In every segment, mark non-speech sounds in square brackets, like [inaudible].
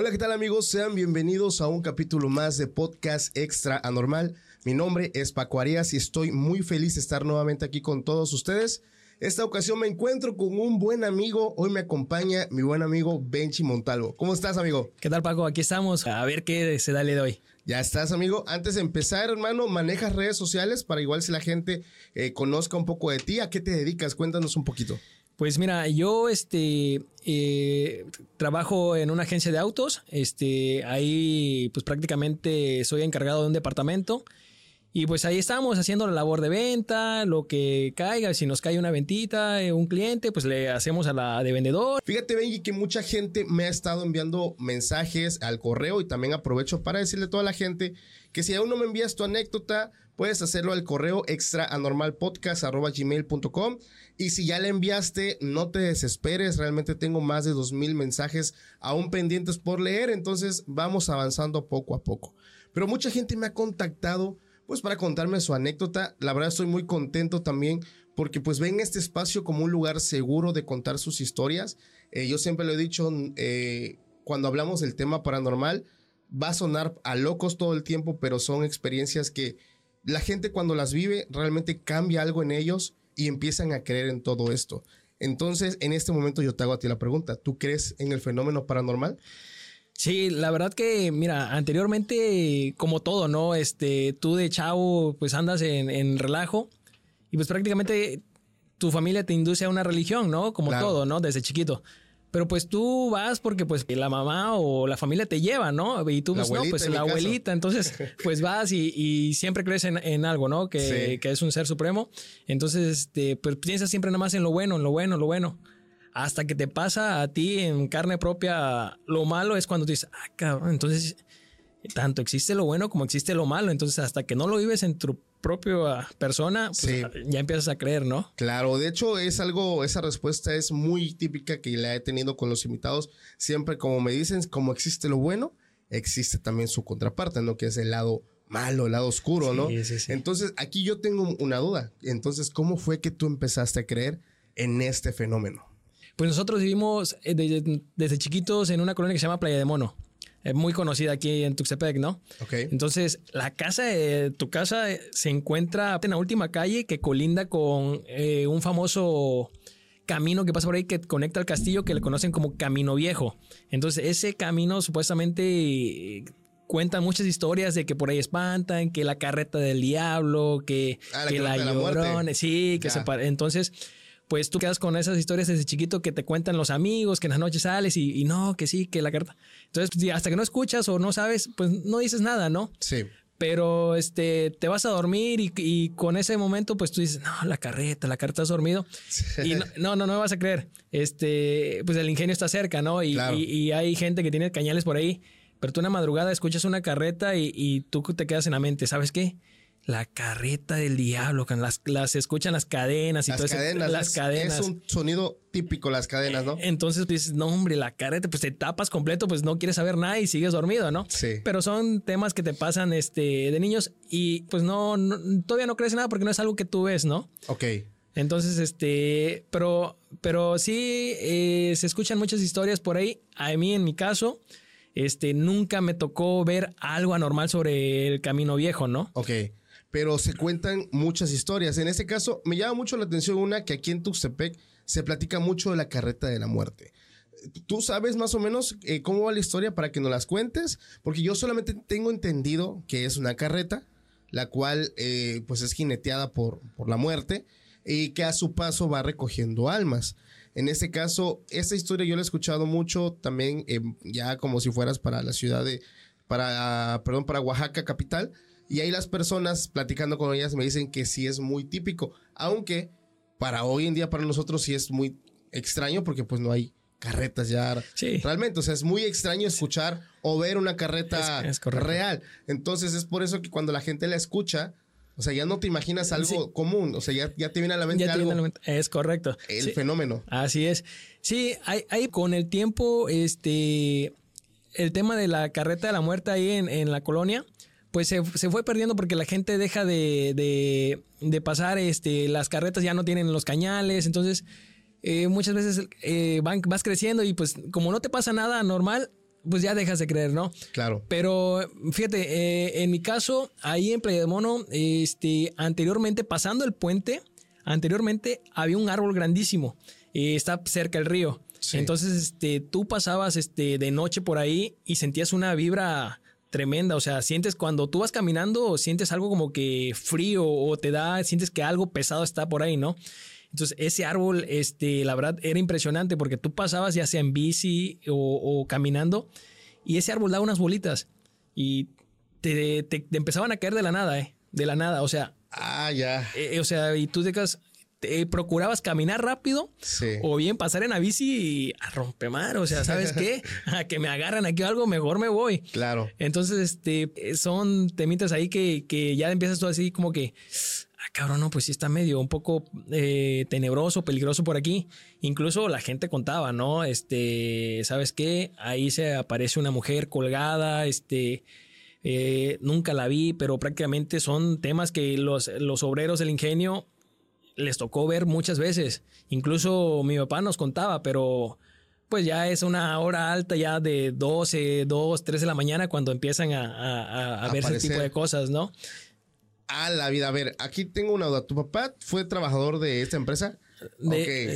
Hola, ¿qué tal amigos? Sean bienvenidos a un capítulo más de Podcast Extra Anormal. Mi nombre es Paco Arias y estoy muy feliz de estar nuevamente aquí con todos ustedes. Esta ocasión me encuentro con un buen amigo. Hoy me acompaña mi buen amigo Benchi Montalvo. ¿Cómo estás, amigo? ¿Qué tal, Paco? Aquí estamos a ver qué se da de hoy. Ya estás, amigo. Antes de empezar, hermano, manejas redes sociales para igual si la gente eh, conozca un poco de ti. ¿A qué te dedicas? Cuéntanos un poquito. Pues mira, yo este eh, trabajo en una agencia de autos. Este, ahí pues prácticamente soy encargado de un departamento. Y pues ahí estamos haciendo la labor de venta, lo que caiga, si nos cae una ventita, eh, un cliente, pues le hacemos a la de vendedor. Fíjate, Benji, que mucha gente me ha estado enviando mensajes al correo y también aprovecho para decirle a toda la gente que si aún no me envías tu anécdota, puedes hacerlo al correo extraanormalpodcast.gmail.com y si ya le enviaste, no te desesperes, realmente tengo más de 2.000 mensajes aún pendientes por leer, entonces vamos avanzando poco a poco. Pero mucha gente me ha contactado pues para contarme su anécdota. La verdad estoy muy contento también porque pues ven este espacio como un lugar seguro de contar sus historias. Eh, yo siempre lo he dicho, eh, cuando hablamos del tema paranormal, va a sonar a locos todo el tiempo, pero son experiencias que la gente cuando las vive realmente cambia algo en ellos y empiezan a creer en todo esto. Entonces, en este momento yo te hago a ti la pregunta, ¿tú crees en el fenómeno paranormal? Sí, la verdad que, mira, anteriormente, como todo, ¿no? Este, tú de chavo, pues andas en, relajo y pues prácticamente tu familia te induce a una religión, ¿no? Como todo, ¿no? Desde chiquito. Pero pues tú vas porque pues la mamá o la familia te lleva, ¿no? Y tú, pues no, pues la abuelita. Entonces, [laughs] pues vas y, siempre crees en, algo, ¿no? Que, que, es un ser supremo. Entonces, este, pues piensas siempre nada más en lo bueno, en lo bueno, en lo bueno hasta que te pasa a ti en carne propia lo malo es cuando dices, ah, cabrón, entonces tanto existe lo bueno como existe lo malo. Entonces, hasta que no lo vives en tu propia persona, pues, ya empiezas a creer, ¿no? Claro, de hecho es algo, esa respuesta es muy típica que la he tenido con los invitados. Siempre como me dicen, como existe lo bueno, existe también su contraparte, ¿no? Que es el lado malo, el lado oscuro, ¿no? Entonces, aquí yo tengo una duda. Entonces, ¿cómo fue que tú empezaste a creer en este fenómeno? Pues nosotros vivimos eh, desde, chiquitos en una colonia que se llama Playa de Mono. Es muy conocida aquí en Tuxtepec, ¿no? Ok. Entonces, la casa, tu casa eh, se encuentra en la última calle que colinda con eh, un famoso camino que pasa por ahí que conecta al castillo que le conocen como Camino Viejo. Entonces, ese camino supuestamente cuenta muchas historias de que por ahí espantan, que la carreta del diablo, que, ah, la, llorona, sí, que se entonces pues tú quedas con esas historias desde chiquito que te cuentan los amigos, que en las noches sales y, no, que sí, que la carta. Entonces, pues, hasta que no escuchas o no sabes, pues no dices nada, ¿no? Sí. Pero este, te vas a dormir y, con ese momento, pues tú dices, no, la carreta, la carreta has dormido. Y no, no, no, no, vas a creer. Este, pues el ingenio está cerca, ¿no? Y, y, hay gente que tiene cañales por ahí. Pero tú una madrugada escuchas una carreta y tú te quedas en la mente, ¿sabes qué? La carreta del diablo, las, las escuchan las cadenas y las todo cadenas, eso. Las es, cadenas. Es un sonido típico, las cadenas, ¿no? Entonces dices, no, hombre, la carreta, pues te tapas completo, pues no quieres saber nada y sigues dormido, ¿no? Sí. Pero son temas que te pasan este, de niños y pues no, todavía no crees nada porque no es algo que tú ves, ¿no? Ok. Entonces, este, pero, pero sí eh, se escuchan muchas historias por ahí. A mí, en mi caso, este, nunca me tocó ver algo anormal sobre el camino viejo, ¿no? Ok. Pero se cuentan muchas historias. En este caso, me llama mucho la atención una que aquí en Tuxtepec se platica mucho de la carreta de la muerte. ¿Tú sabes más o menos eh, cómo va la historia para que nos las cuentes? Porque yo solamente tengo entendido que es una carreta, la cual eh, pues es jineteada por, por la muerte y que a su paso va recogiendo almas. En este caso, esta historia yo la he escuchado mucho también eh, ya como si fueras para la ciudad de, para, perdón, para Oaxaca capital. Y ahí las personas platicando con ellas me dicen que sí es muy típico, aunque para hoy en día para nosotros sí es muy extraño porque pues no hay carretas ya realmente. O sea, es muy extraño escuchar o ver una carreta real. Entonces es por eso que cuando la gente la escucha, o sea, ya no te imaginas algo común, o sea, ya, ya, te viene a la mente algo. Es correcto. El fenómeno. Así es. Sí, hay, con el tiempo, este, el tema de la carreta de la muerte ahí en, la colonia, pues se, fue perdiendo porque la gente deja de, de, pasar, este, las carretas ya no tienen los cañales, entonces eh, muchas veces eh, van, vas creciendo y pues como no te pasa nada normal, pues ya dejas de creer, ¿no? Claro. Pero fíjate, eh, en mi caso, ahí en Playa de Mono, este, anteriormente, pasando el puente, anteriormente había un árbol grandísimo. y está cerca del río. Entonces, este, tú pasabas este, de noche por ahí y sentías una vibra tremenda. O sea, sientes cuando tú vas caminando, sientes algo como que frío o te da, sientes que algo pesado está por ahí, ¿no? Entonces, ese árbol, este, la verdad, era impresionante porque tú pasabas ya sea en bici o, caminando y ese árbol daba unas bolitas y te, empezaban a caer de la nada, ¿eh? De la nada, o sea. Ah, ya. Eh, o sea, y tú te, procurabas caminar rápido o bien pasar en la bici y a rompemar, o sea, ¿sabes qué? [laughs] A que me agarran aquí algo, mejor me voy. Claro. Entonces, este, son temitas ahí que, que ya empiezas tú así como que, ah, cabrón, no, pues sí está medio un poco eh, tenebroso, peligroso por aquí. Incluso la gente contaba, ¿no? Este, ¿sabes qué? Ahí se aparece una mujer colgada, este, eh, nunca la vi, pero prácticamente son temas que los, los obreros del ingenio les tocó ver muchas veces. Incluso mi papá nos contaba, pero pues ya es una hora alta ya de 12, 2, 3 de la mañana cuando empiezan a, ver ese tipo de cosas, ¿no? a la vida. A ver, aquí tengo una duda. ¿Tu papá fue trabajador de esta empresa?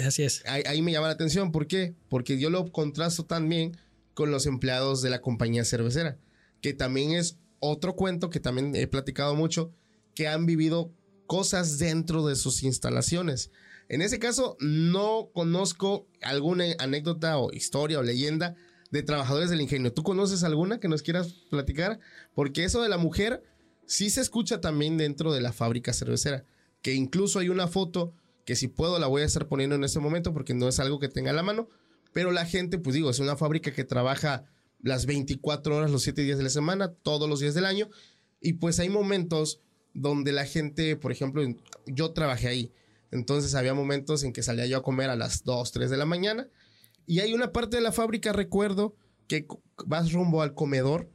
Así es. Ahí, me llama la atención. ¿Por qué? Porque yo lo contrasto también con los empleados de la compañía cervecera, que también es otro cuento que también he platicado mucho, que han vivido cosas dentro de sus instalaciones. En ese caso, no conozco alguna anécdota o historia o leyenda de trabajadores del ingenio. ¿Tú conoces alguna que nos quieras platicar? Porque eso de la mujer sí se escucha también dentro de la fábrica cervecera, que incluso hay una foto que si puedo la voy a estar poniendo en ese momento porque no es algo que tenga a la mano, pero la gente, pues digo, es una fábrica que trabaja las 24 horas, los 7 días de la semana, todos los días del año, y pues hay momentos donde la gente, por ejemplo, yo trabajé ahí, entonces había momentos en que salía yo a comer a las 2, 3 de la mañana, y hay una parte de la fábrica, recuerdo, que vas rumbo al comedor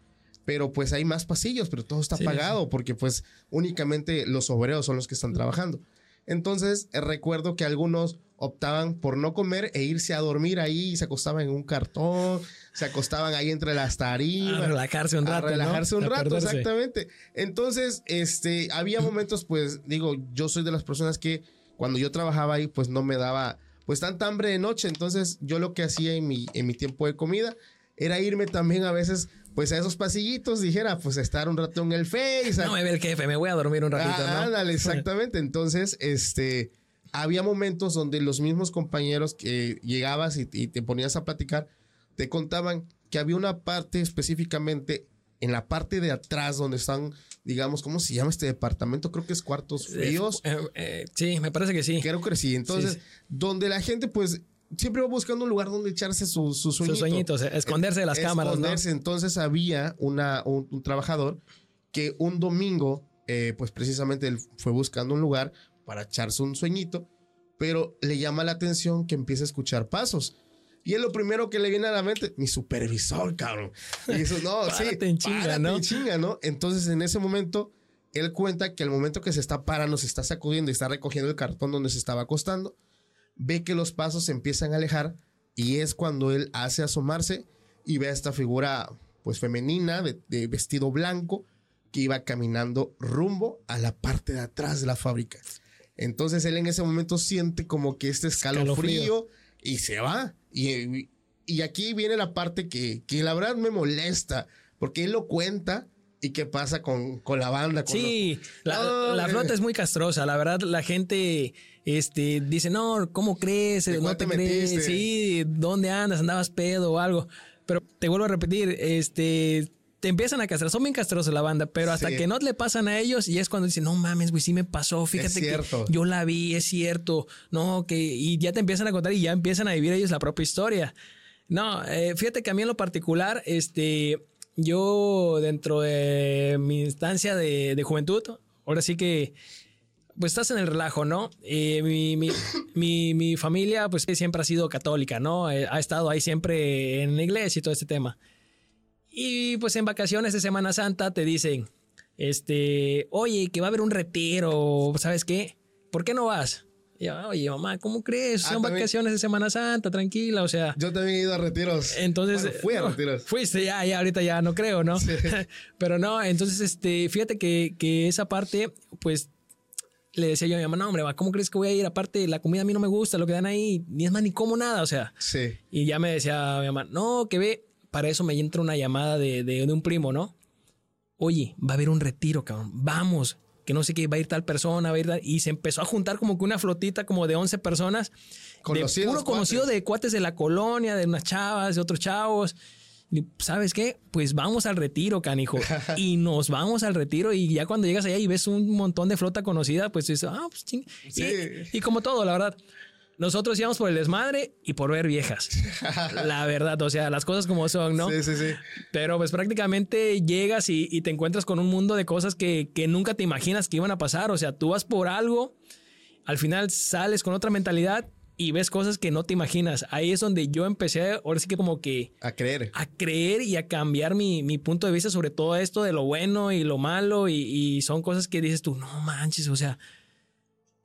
pero pues hay más pasillos, pero todo está apagado porque pues únicamente los obreros son los que están trabajando. Entonces eh, recuerdo que algunos optaban por no comer e irse a dormir ahí, se acostaban en un cartón, se acostaban ahí entre las tarimas. A relajarse un rato. A relajarse un rato, exactamente. Entonces, este, había momentos, pues, digo, yo soy de las personas que cuando yo trabajaba ahí, pues no me daba, pues, tanta hambre de noche. Entonces, yo lo que hacía en mi, en mi tiempo de comida era irme también a veces pues a esos pasillitos dijera, pues estar un rato en el Face. No me ve el jefe, me voy a dormir un ratito. Ah, ándale, [laughs] exactamente. Entonces, este, había momentos donde los mismos compañeros que llegabas y, te ponías a platicar, te contaban que había una parte específicamente en la parte de atrás donde están, digamos, ¿cómo se llama este departamento? Creo que es cuartos fríos. Eh, eh, sí, me parece que sí. Creo que sí. Entonces, donde la gente, pues, siempre va buscando un lugar donde echarse su, su. Sus sueñitos, esconderse de las cámaras. Esconderse. Entonces había una, un, trabajador que un domingo, eh, pues precisamente él fue buscando un lugar para echarse un sueñito, pero le llama la atención que empieza a escuchar pasos. Y es lo primero que le viene a la mente, mi supervisor, cabrón. Y eso, no, [laughs] sí, en chinga, ¿no? En chinga, ¿no? Entonces, en ese momento, él cuenta que al momento que se está parando, se está sacudiendo y está recogiendo el cartón donde se estaba acostando, ve que los pasos se empiezan a alejar y es cuando él hace asomarse y ve a esta figura pues femenina de, vestido blanco que iba caminando rumbo a la parte de atrás de la fábrica. Entonces él en ese momento siente como que este escalofrío, y se va. Y, y, aquí viene la parte que, que la verdad me molesta, porque él lo cuenta ¿Y qué pasa con, con la banda? sí, la, la, flota es muy castrosa. La verdad, la gente este, dice, no, ¿cómo crees? No te, crees. Sí, ¿dónde andas? ¿Andabas pedo o algo? Pero te vuelvo a repetir, este, te empiezan a castrar. Son bien castrosos la banda, pero hasta que no le pasan a ellos y es cuando dicen, no mames, güey, sí me pasó. Fíjate que yo la vi, es cierto. No, que, y ya te empiezan a contar y ya empiezan a vivir ellos la propia historia. No, eh, fíjate que a mí en lo particular, este, yo dentro de mi instancia de, juventud, ahora sí que pues estás en el relajo, ¿no? Eh, [coughs] mi, mi, familia pues siempre ha sido católica, ¿no? Eh, ha estado ahí siempre en la iglesia y todo este tema. Y pues en vacaciones de Semana Santa te dicen, este, oye, que va a haber un retiro, ¿sabes qué? ¿Por qué no vas? oye, mamá, ¿cómo crees? Ah, Son vacaciones de Semana Santa, tranquila, o sea. Yo también he ido a retiros. Entonces. fui a retiros. Fuiste, ya, ya, ahorita ya no creo, ¿no? [laughs] Pero no, entonces, este, fíjate que, que esa parte, pues, le decía yo a mi mamá, no, hombre, ¿cómo crees que voy a ir? Aparte, la comida a mí no me gusta, lo que dan ahí, ni es más ni como nada, o sea. Sí. Y ya me decía mi mamá, no, que ve, para eso me entra una llamada de, de, de un primo, ¿no? Oye, va a haber un retiro, cabrón, vamos que no sé qué, va a ir tal persona, va a ir tal, y se empezó a juntar como que una flotita como de 11 personas, de puro conocido de cuates de la colonia, de unas chavas, de otros chavos. Y, ¿Sabes qué? Pues vamos al retiro, canijo. [laughs] y nos vamos al retiro y ya cuando llegas allá y ves un montón de flota conocida, pues dices, ah, pues ching. y como todo, la verdad nosotros íbamos por el desmadre y por ver viejas. [laughs] la verdad, o sea, las cosas como son, ¿no? Sí, sí, sí. Pero pues prácticamente llegas y, te encuentras con un mundo de cosas que, nunca te imaginas que iban a pasar. O sea, tú vas por algo, al final sales con otra mentalidad y ves cosas que no te imaginas. Ahí es donde yo empecé, ahora sí que como que... A creer. A creer y a cambiar mi, punto de vista sobre todo esto de lo bueno y lo malo. Y, y son cosas que dices tú, no manches, o sea,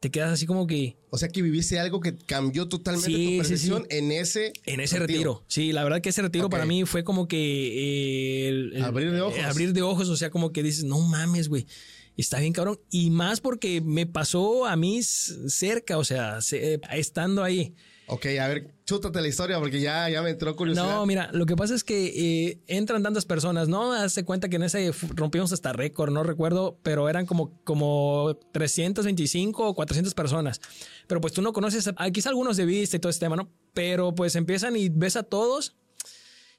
te quedas así como que... O sea que viviste algo que cambió totalmente tu percepción en ese... En ese retiro. Sí, la verdad que ese retiro para mí fue como que... Eh, abrir de ojos. abrir de ojos, o sea, como que dices, no mames, güey. Está bien cabrón. Y más porque me pasó a mí cerca, o sea, estando ahí. Ok, a ver, chútate la historia porque ya, ya me entró curiosidad. No, mira, lo que pasa es que eh, entran tantas personas, ¿no? Hazte cuenta que en ese rompimos hasta récord, no recuerdo, pero eran como, como 325 o 400 personas. Pero pues tú no conoces, a, quizá algunos de vista y todo ese tema, ¿no? Pero pues empiezan y ves a todos.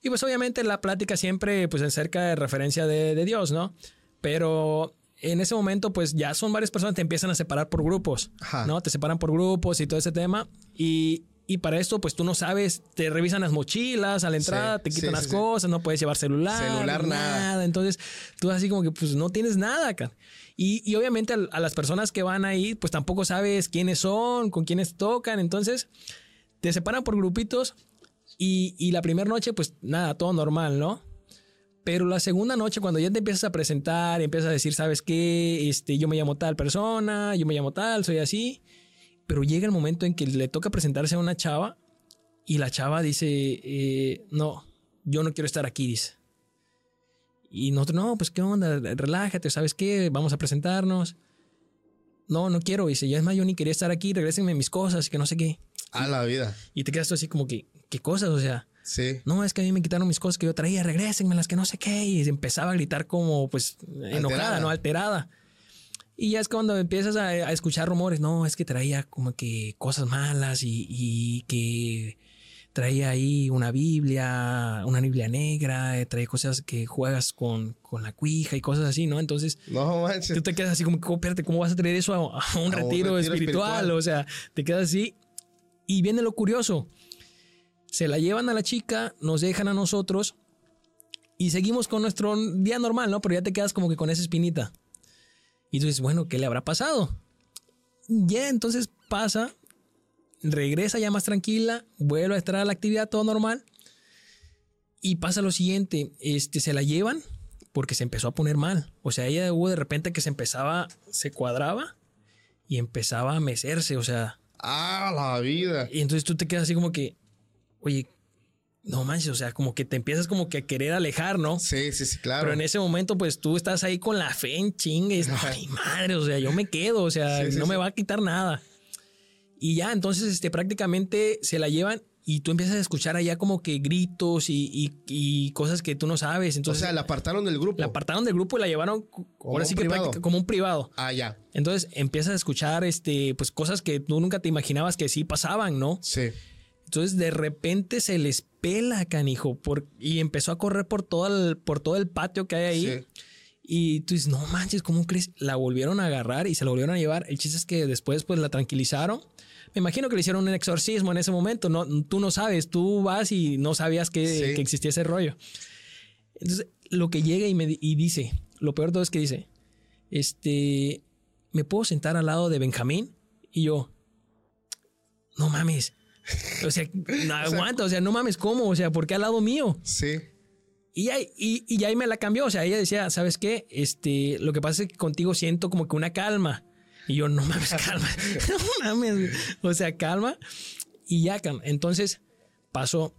Y pues obviamente la plática siempre pues acerca de referencia de, de Dios, ¿no? Pero en ese momento, pues ya son varias personas, te empiezan a separar por grupos, ¿no? Te separan por grupos y todo ese tema. Y, y para esto, pues tú no sabes, te revisan las mochilas a la entrada, te quitan las cosas, no puedes llevar celular. Celular, nada. Entonces, tú así como que pues no tienes nada acá. Y, y obviamente a, las personas que van ahí, pues tampoco sabes quiénes son, con quiénes tocan. Entonces, te separan por grupitos y, y la primera noche, pues nada, todo normal, ¿no? Pero la segunda noche, cuando ya te empiezas a presentar y empiezas a decir, ¿sabes qué? Este, yo me llamo tal persona, yo me llamo tal, soy así pero llega el momento en que le toca presentarse a una chava y la chava dice, eh, no, yo no quiero estar aquí, dice. Y nosotros, no, pues qué onda, relájate, ¿sabes qué? Vamos a presentarnos. No, no quiero, dice, ya es más, yo ni quería estar aquí, regrésenme mis cosas, que no sé qué. A la vida. Y te quedas así como que, ¿qué cosas? O sea, sí. no, es que a mí me quitaron mis cosas que yo traía, regrésenme las que no sé qué. Y empezaba a gritar como, pues, enojada, ¿no? Alterada. Y ya es cuando empiezas a, escuchar rumores, no, es que traía como que cosas malas y, que traía ahí una Biblia, una Biblia negra, eh, traía cosas que juegas con, con la cuija y cosas así, ¿no? Entonces, no, tú te quedas así como, espérate, ¿cómo vas a traer eso a, un, retiro espiritual? O sea, te quedas así. Y viene lo curioso. Se la llevan a la chica, nos dejan a nosotros y seguimos con nuestro día normal, ¿no? Pero ya te quedas como que con esa espinita. Y tú dices, bueno, ¿qué le habrá pasado? Ya, entonces pasa, regresa ya más tranquila, vuelve a estar a la actividad todo normal. Y pasa lo siguiente, este, se la llevan porque se empezó a poner mal. O sea, ella hubo de repente que se empezaba, se cuadraba y empezaba a mecerse, o sea. Ah, la vida. Y entonces tú te quedas así como que, oye, no manches, o sea, como que te empiezas como que a querer alejar, ¿no? Sí, sí, sí, claro. Pero en ese momento, pues tú estás ahí con la fe en chingues. No, mi madre, o sea, yo me quedo, o sea, Sí, sí, no sí. me va a quitar nada. Y ya, entonces, este, prácticamente se la llevan y tú empiezas a escuchar allá como que gritos y, y- y cosas que tú no sabes. o Entonces, sea, la apartaron del grupo. la apartaron del grupo y la llevaron Como ahora un sí que práctica- como un privado. Ah, ya. Entonces empiezas a escuchar este, pues, cosas que tú nunca te imaginabas que sí pasaban, ¿no? Sí. Entonces de repente se les pela, canijo, por, y empezó a correr por todo el, por todo el patio que hay ahí. Sí. Y tú dices, no manches, ¿cómo crees? La volvieron a agarrar y se la volvieron a llevar. El chiste es que después pues la tranquilizaron. Me imagino que le hicieron un exorcismo en ese momento. No, tú no sabes, tú vas y no sabías que, Sí. que existía ese rollo. Entonces, lo que llega y me y dice, lo peor de todo es que dice, este, ¿me puedo sentar al lado de Benjamín? Y yo, no mames. O sea, no [laughs] aguanta, o sea, no mames, ¿cómo? O sea, ¿por qué al lado mío? Sí. Y, ahí- y, y ahí me la cambió. O sea, ella decía, ¿sabes qué? Este, lo que pasa es que contigo siento como que una calma. Y yo, no mames, [laughs] calma. [laughs] no mames. O sea, calma. Y ya. Entonces pasó.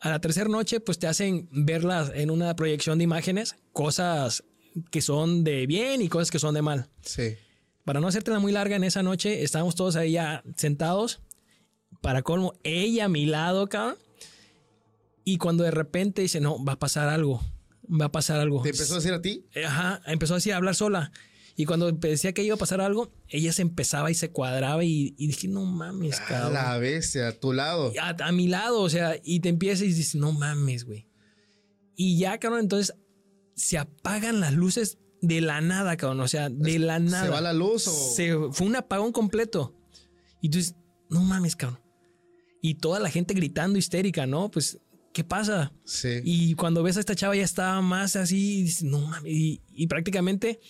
A la tercera noche, pues te hacen verlas en una proyección de imágenes, cosas que son de bien y cosas que son de mal. Sí. Para no hacértela muy larga, en esa noche estábamos todos ahí ya sentados. Para colmo, ella a mi lado, cabrón. Y cuando de repente dice, no, va a pasar algo. Va a pasar algo. ¿Te empezó a decir a ti? Ajá, empezó así a hablar sola. Y cuando decía que iba a pasar algo, ella se empezaba y se cuadraba y, y dije, no mames, A cabrón. la bestia, a tu lado. A, a mi lado, o sea, y te empiezas y dices, no mames, güey. Y ya, cabrón, entonces se apagan las luces de la nada, cabrón. O sea, de la nada. ¿Se va la luz o...? Se- fue un apagón completo. Y tú dices, no mames, cabrón. Y toda la gente gritando histérica, ¿no? Pues, ¿qué pasa? Sí. Y cuando ves a esta chava ya estaba más así, no mames. Y, y prácticamente,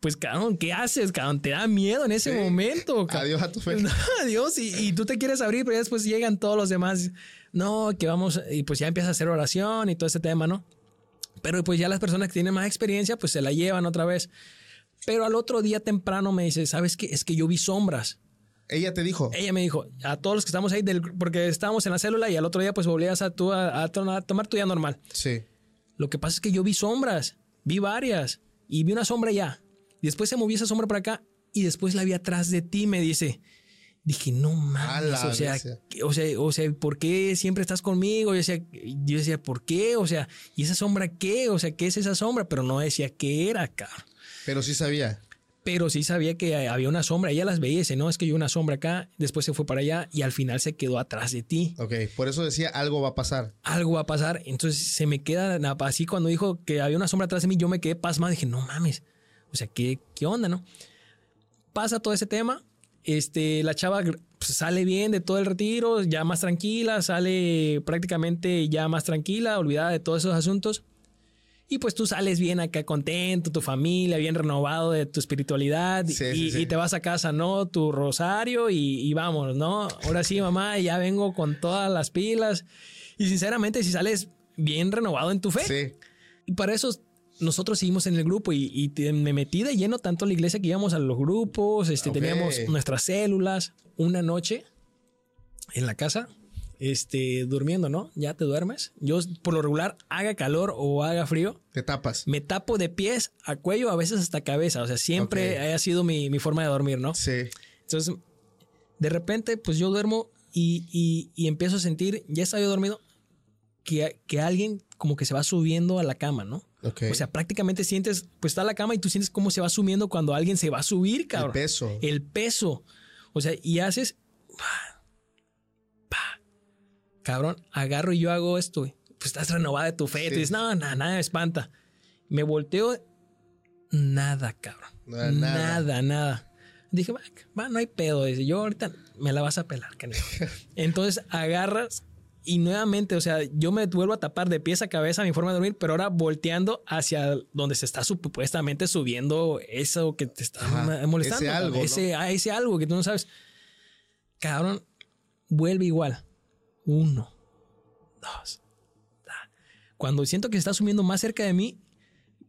pues, cabrón, ¿qué haces, cabrón? Te da miedo en ese Sí. momento, cabrón. Adiós a tu fe. [laughs] No, adiós. Y, y tú te quieres abrir, pero ya después llegan todos los demás. No, que vamos, y pues ya empieza a hacer oración y todo ese tema, ¿no? Pero pues ya las personas que tienen más experiencia, pues se la llevan otra vez. Pero al otro día temprano me dice, ¿sabes qué? Es que yo vi sombras. Ella te dijo. Ella me dijo, a todos los que estamos ahí, del, porque estábamos en la célula y al otro día pues volvías a, tú a, a to- a tomar tu día normal. Sí. Lo que pasa es que yo vi sombras, vi varias y vi una sombra. Y después se movió esa sombra para acá y después la vi atrás de ti, me dice. Dije, no mames, o sea, o sea, o sea, ¿por qué siempre estás conmigo? Yo decía, yo decía, ¿por qué? O sea, ¿y esa sombra qué? O sea, ¿qué es esa sombra? Pero no decía qué era, cabrón. Pero sí sabía. Pero sí sabía que había una sombra. Ella las veía y dice, no, es que yo una sombra acá, después se fue para allá y al final se quedó atrás de ti. Ok. Por eso decía algo va a pasar. Algo va a pasar. Entonces se me queda así cuando dijo que había una sombra atrás de mí, yo me quedé pasmado. Dije, no mames. O sea, ¿qué, qué onda, no? Pasa todo ese tema. Este, la chava pues, sale bien de todo el retiro, ya más tranquila, sale prácticamente ya más tranquila, olvidada de todos esos asuntos. Y pues tú sales bien acá contento, tu familia, bien renovado de tu espiritualidad Sí, y, sí, sí. y te vas a casa, ¿no? Tu rosario y, y vámonos, ¿no? Ahora sí, mamá, ya vengo con todas las pilas. Y sinceramente, si sales bien renovado en tu fe. Sí. Y para eso nosotros seguimos en el grupo y, y me metí de lleno tanto a la iglesia que íbamos a los grupos, este, Ok. teníamos nuestras células. Una noche en la casa, este, durmiendo, ¿no? Ya te duermes. Yo, por lo regular, haga calor o haga frío, Te tapas. me tapo de pies a cuello, a veces hasta cabeza. O sea, siempre Ok. ha sido mi, mi forma de dormir, ¿no? Sí. Entonces, de repente, pues yo duermo y, y- y empiezo a sentir, ya estaba yo dormido, que, que alguien como que se va subiendo a la cama, ¿no? Ok. O sea, prácticamente sientes, pues está la cama y tú sientes cómo se va subiendo cuando alguien se va a subir, cabrón. El peso. El peso. O sea, y haces. Cabrón, agarro y yo hago esto, güey. Pues estás renovada de tu fe. Sí. Tú dices, no, nada, nada me espanta. Me volteo. Nada, cabrón. Nada, nada. Nada, nada. Dije, va, va, no hay pedo. Dice, yo ahorita me la vas a pelar, canijo. [laughs] Entonces agarras y nuevamente, o sea, yo me vuelvo a tapar de pies a cabeza mi forma de dormir, pero ahora volteando hacia donde se está supuestamente subiendo eso que te está Ajá, molestando. ese algo, ese, ah, ese algo que tú no sabes. Cabrón, vuelve igual. Uno, dos. Cuando siento que se está subiendo más cerca de mí,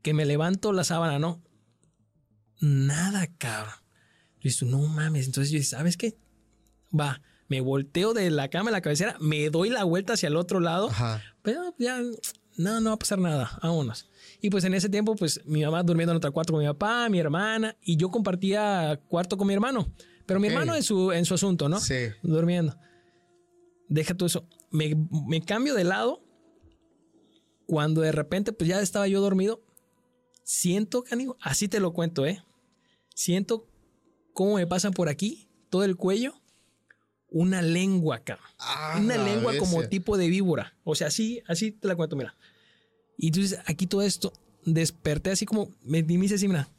que me levanto la sábana, ¿no? Nada, cabrón. Yo no mames. Entonces yo dije, ¿sabes qué? Va, me volteo de la cama a la cabecera, me doy la vuelta hacia el otro lado, pero ya no, no va a pasar nada, vámonos. Y pues en ese tiempo, pues mi mamá durmiendo en otro cuarto con mi papá, mi hermana, y yo compartía cuarto con mi hermano. Pero mi hermano en su, en su asunto, ¿no? Sí. Durmiendo. Deja todo eso. Me, me cambio de lado. Cuando de repente, pues ya estaba yo dormido. Siento, canigo, así te lo cuento, ¿eh? Siento cómo me pasan por aquí, todo el cuello, una lengua acá. Ah, una lengua como tipo de víbora. O sea, así, así te la cuento, mira. Y entonces aquí todo esto, desperté así como, me, me hice así, mira,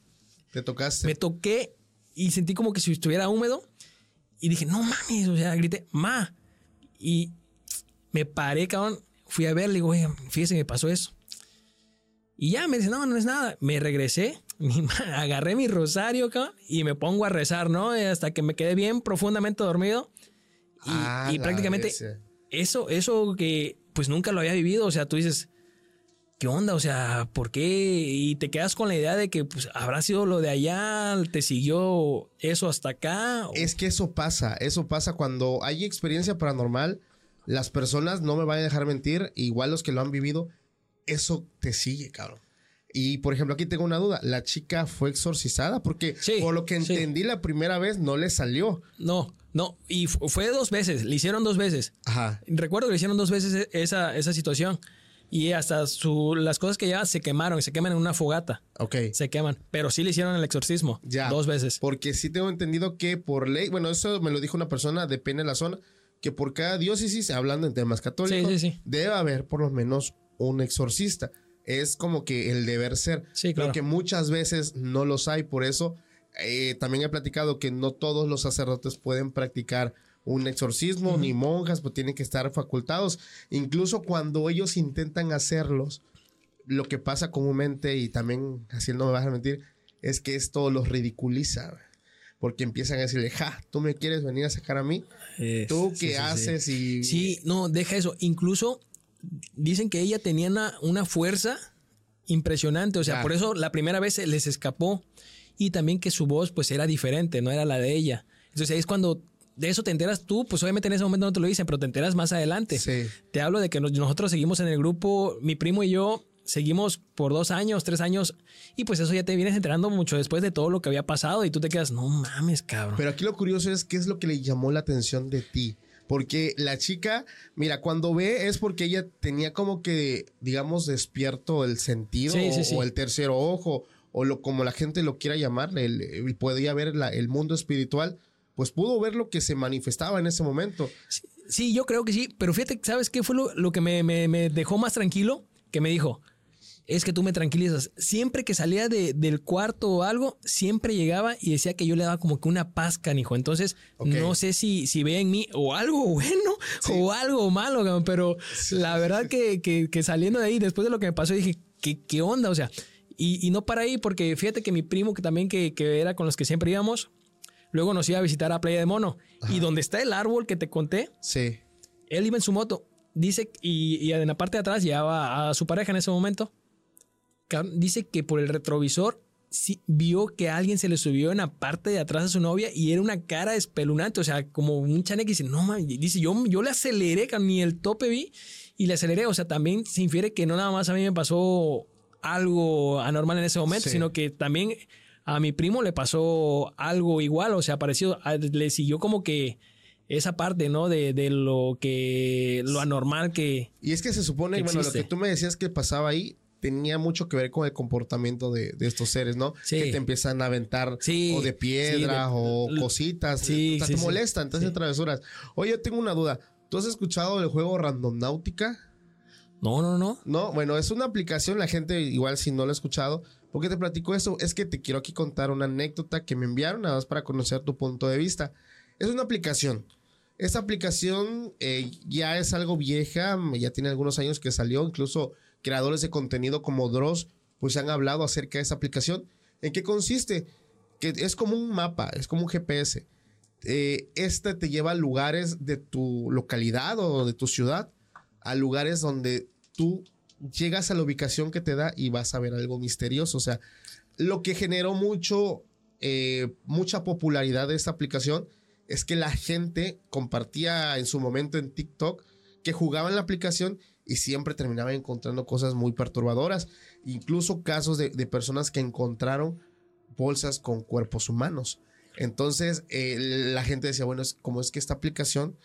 Te tocaste. me toqué y sentí como que si estuviera húmedo. Y dije, no mames, o sea, grité, ma. Y me paré, cabrón. Fui a ver, le digo, oye, fíjese, me pasó eso. Y ya me dice, no, no es nada. Me regresé, [laughs] agarré mi rosario, cabrón, y me pongo a rezar, ¿no? Y hasta que me quedé bien profundamente dormido. Y, Ah, y prácticamente eso, eso que pues nunca lo había vivido, o sea, tú dices, ¿qué onda? O sea, ¿por qué? Y te quedas con la idea de que pues habrá sido lo de allá, te siguió eso hasta acá. o- Es que eso pasa, eso pasa cuando hay experiencia paranormal. Las personas, no me van a dejar mentir, igual los que lo han vivido, eso te sigue, cabrón. Y por ejemplo, aquí tengo una duda. ¿La chica fue exorcizada? Porque Sí, por lo que sí. entendí la primera vez no le salió. No, no, y fu- fue dos veces, le hicieron dos veces. Ajá. Recuerdo que le hicieron dos veces e- esa, esa situación. Y hasta su, las cosas que lleva se quemaron, se queman en una fogata. Ok. Se queman. Pero sí le hicieron el exorcismo. Ya. Dos veces. Porque sí tengo entendido que por ley, bueno, eso me lo dijo una persona, depende de la zona, que por cada diócesis, hablando en temas católicos, Sí, sí, sí. debe haber por lo menos un exorcista. Es como que el deber ser. Sí, claro. Pero que muchas veces no los hay, por eso eh, también he platicado que no todos los sacerdotes pueden practicar un exorcismo, ni monjas, pues tienen que estar facultados. Incluso cuando ellos intentan hacerlos, lo que pasa comúnmente, y también así no me vas a mentir, es que esto los ridiculiza. Porque empiezan a decirle, ja, tú me quieres venir a sacar a mí, Es- tú qué sí, sí. haces y... Sí, no, deja eso. Incluso dicen que ella tenía una, una fuerza impresionante. O sea, por eso la primera vez se les escapó. Y también que su voz, pues, era diferente, no era la de ella. Entonces ahí es cuando de eso te enteras tú, pues obviamente en ese momento no te lo dicen, pero te enteras más adelante. Sí. Te hablo de que nos- nosotros seguimos en el grupo, mi primo y yo seguimos por dos años, tres años, y pues eso ya te vienes enterando mucho después de todo lo que había pasado y tú te quedas, no mames, cabrón. Pero aquí lo curioso es qué es lo que le llamó la atención de ti. Porque la chica, mira, cuando ve es porque ella tenía como que, digamos, despierto el sentido Sí, sí, o- sí. o el tercer ojo o lo como la gente lo quiera llamar, el, el- podía ver la- el mundo espiritual, pues pudo ver lo que se manifestaba en ese momento. Sí, yo creo que sí, pero fíjate, ¿sabes qué fue lo, lo que me, me- me dejó más tranquilo? Que me dijo, es que tú me tranquilizas. Siempre que salía de- del cuarto o algo, siempre llegaba y decía que yo le daba como que una paz, canijo. Entonces, no sé si, si ve en mí o algo [laughs] bueno o algo malo, pero la verdad que, que- que saliendo de ahí, después de lo que me pasó, dije, ¿qué, qué onda? O sea, y, y no para ahí, porque fíjate que mi primo, que también que, que era con los que siempre íbamos, luego nos iba a visitar a Playa de Mono. Y donde está el árbol que te conté, Sí. él iba en su moto. Dice, y, y en la parte de atrás llevaba a su pareja en ese momento. Dice que por el retrovisor sí vio que alguien se le subió en la parte de atrás a su novia y era una cara espeluznante. O sea, como un chane que dice, no man, dice, yo, yo le aceleré, ni el tope vi y le aceleré. O sea, también se infiere que no nada más a mí me pasó algo anormal en ese momento, Sí. sino que también a mi primo le pasó algo igual, o sea, parecido, a- le siguió como que esa parte, ¿no? De, de lo que, lo anormal que... Y es que se supone, Que bueno, lo que tú me decías que pasaba ahí tenía mucho que ver con el comportamiento de, de estos seres, ¿no? Sí. Que te empiezan a aventar Sí, o de piedra sí, de- o cositas. sí, o sea, te molestan, te hacen travesuras. Oye, yo tengo una duda. ¿Tú has escuchado el juego Randomnáutica? No, no, no. No, bueno, es una aplicación, la gente igual si no lo ha escuchado. ¿Por qué te platico eso? Es que te quiero aquí contar una anécdota que me enviaron nada más para conocer tu punto de vista. Es una aplicación. Esta aplicación eh, ya es algo vieja, ya tiene algunos años que salió, incluso creadores de contenido como Dross pues han hablado acerca de esa aplicación. ¿En qué consiste? Que es como un mapa, es como un GPS. Eh, este te lleva a lugares de tu localidad o de tu ciudad, a lugares donde tú llegas a la ubicación que te da y vas a ver algo misterioso. O sea, lo que generó mucho, eh, mucha popularidad de esta aplicación es que la gente compartía en su momento en TikTok que jugaban la aplicación y siempre terminaba encontrando cosas muy perturbadoras. Incluso casos de, personas que encontraron bolsas con cuerpos humanos. Entonces, eh, la gente decía, bueno, es como es que esta aplicación,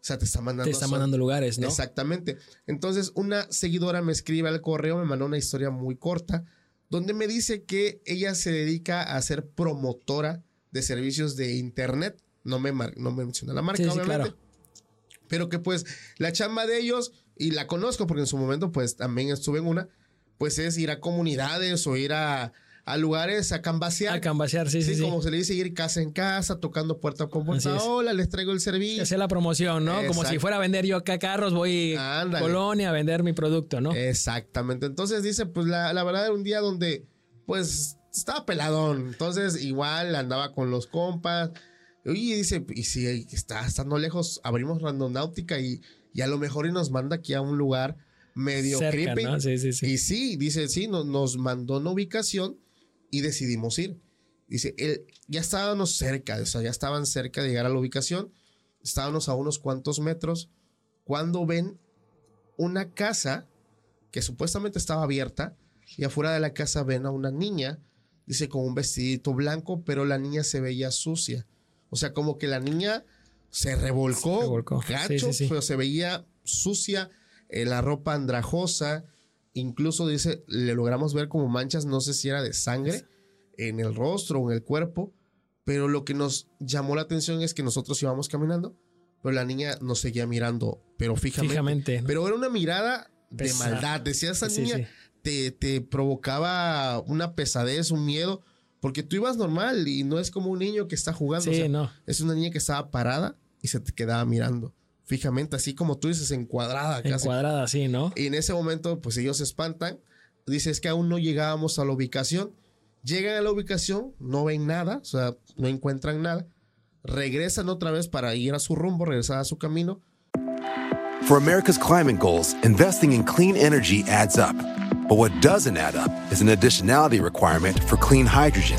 o sea, te está mandando... Te está mandando lugares, ¿no? Exactamente. Entonces, una seguidora me escribe al correo, me mandó una historia muy corta, donde me dice que ella se dedica a ser promotora de servicios de Internet. No me, no me menciona la marca, Sí, sí, obviamente. claro. Pero que pues la chamba de ellos, y la conozco porque en su momento pues también estuve en una, pues es ir a comunidades o ir a, a lugares a cambasear. A cambasear, sí, sí, sí. como se le dice, ir casa en casa, tocando puerta por puerta. Hola, les traigo el servicio. Hacer la promoción, ¿no? Como si fuera a vender yo acá carros, voy a. Colonia a vender mi producto, ¿no? Exactamente. Entonces dice, pues la, la verdad era un día donde, pues, estaba peladón. Entonces, igual andaba con los compas. Y dice, y si está estando lejos, abrimos Randonáutica y, y a lo mejor y nos manda aquí a un lugar medio Cerca, creepy. ¿no? Sí, sí, sí. Y sí, dice, sí, no- nos mandó una ubicación y decidimos ir. Dice, él, ya estábamos cerca, o sea, ya estaban cerca de llegar a la ubicación. Estábamos a unos cuantos metros cuando ven una casa que supuestamente estaba abierta y afuera de la casa ven a una niña, dice con un vestidito blanco, pero la niña se veía sucia. O sea, como que la niña se revolcó, Se revolcó. gacho, Sí, sí, sí. pero se veía sucia, eh, la ropa andrajosa, incluso dice, le logramos ver como manchas, no sé si era de sangre, en el rostro o en el cuerpo, pero lo que nos llamó la atención es que nosotros íbamos caminando, pero la niña nos seguía mirando, pero fijamente. Fijamente, ¿no? Pero era una mirada de Pesada. maldad. Decía esa niña, sí. Te, te provocaba una pesadez, un miedo, porque tú ibas normal y no es como un niño que está jugando. o Sí, sea, no. Es una niña que estaba parada y se te quedaba mirando fijamente, así como tú dices, encuadrada casi. Encuadrada así, ¿no? Y en ese momento, pues ellos se espantan. Dice, es que aún no llegábamos a la ubicación. Llegan a la ubicación, no ven nada, o sea, no encuentran nada. Regresan otra vez para ir a su rumbo, regresar a su camino. For America's climate goals, investing in clean energy adds up. But what doesn't add up is an additionality requirement for clean hydrogen.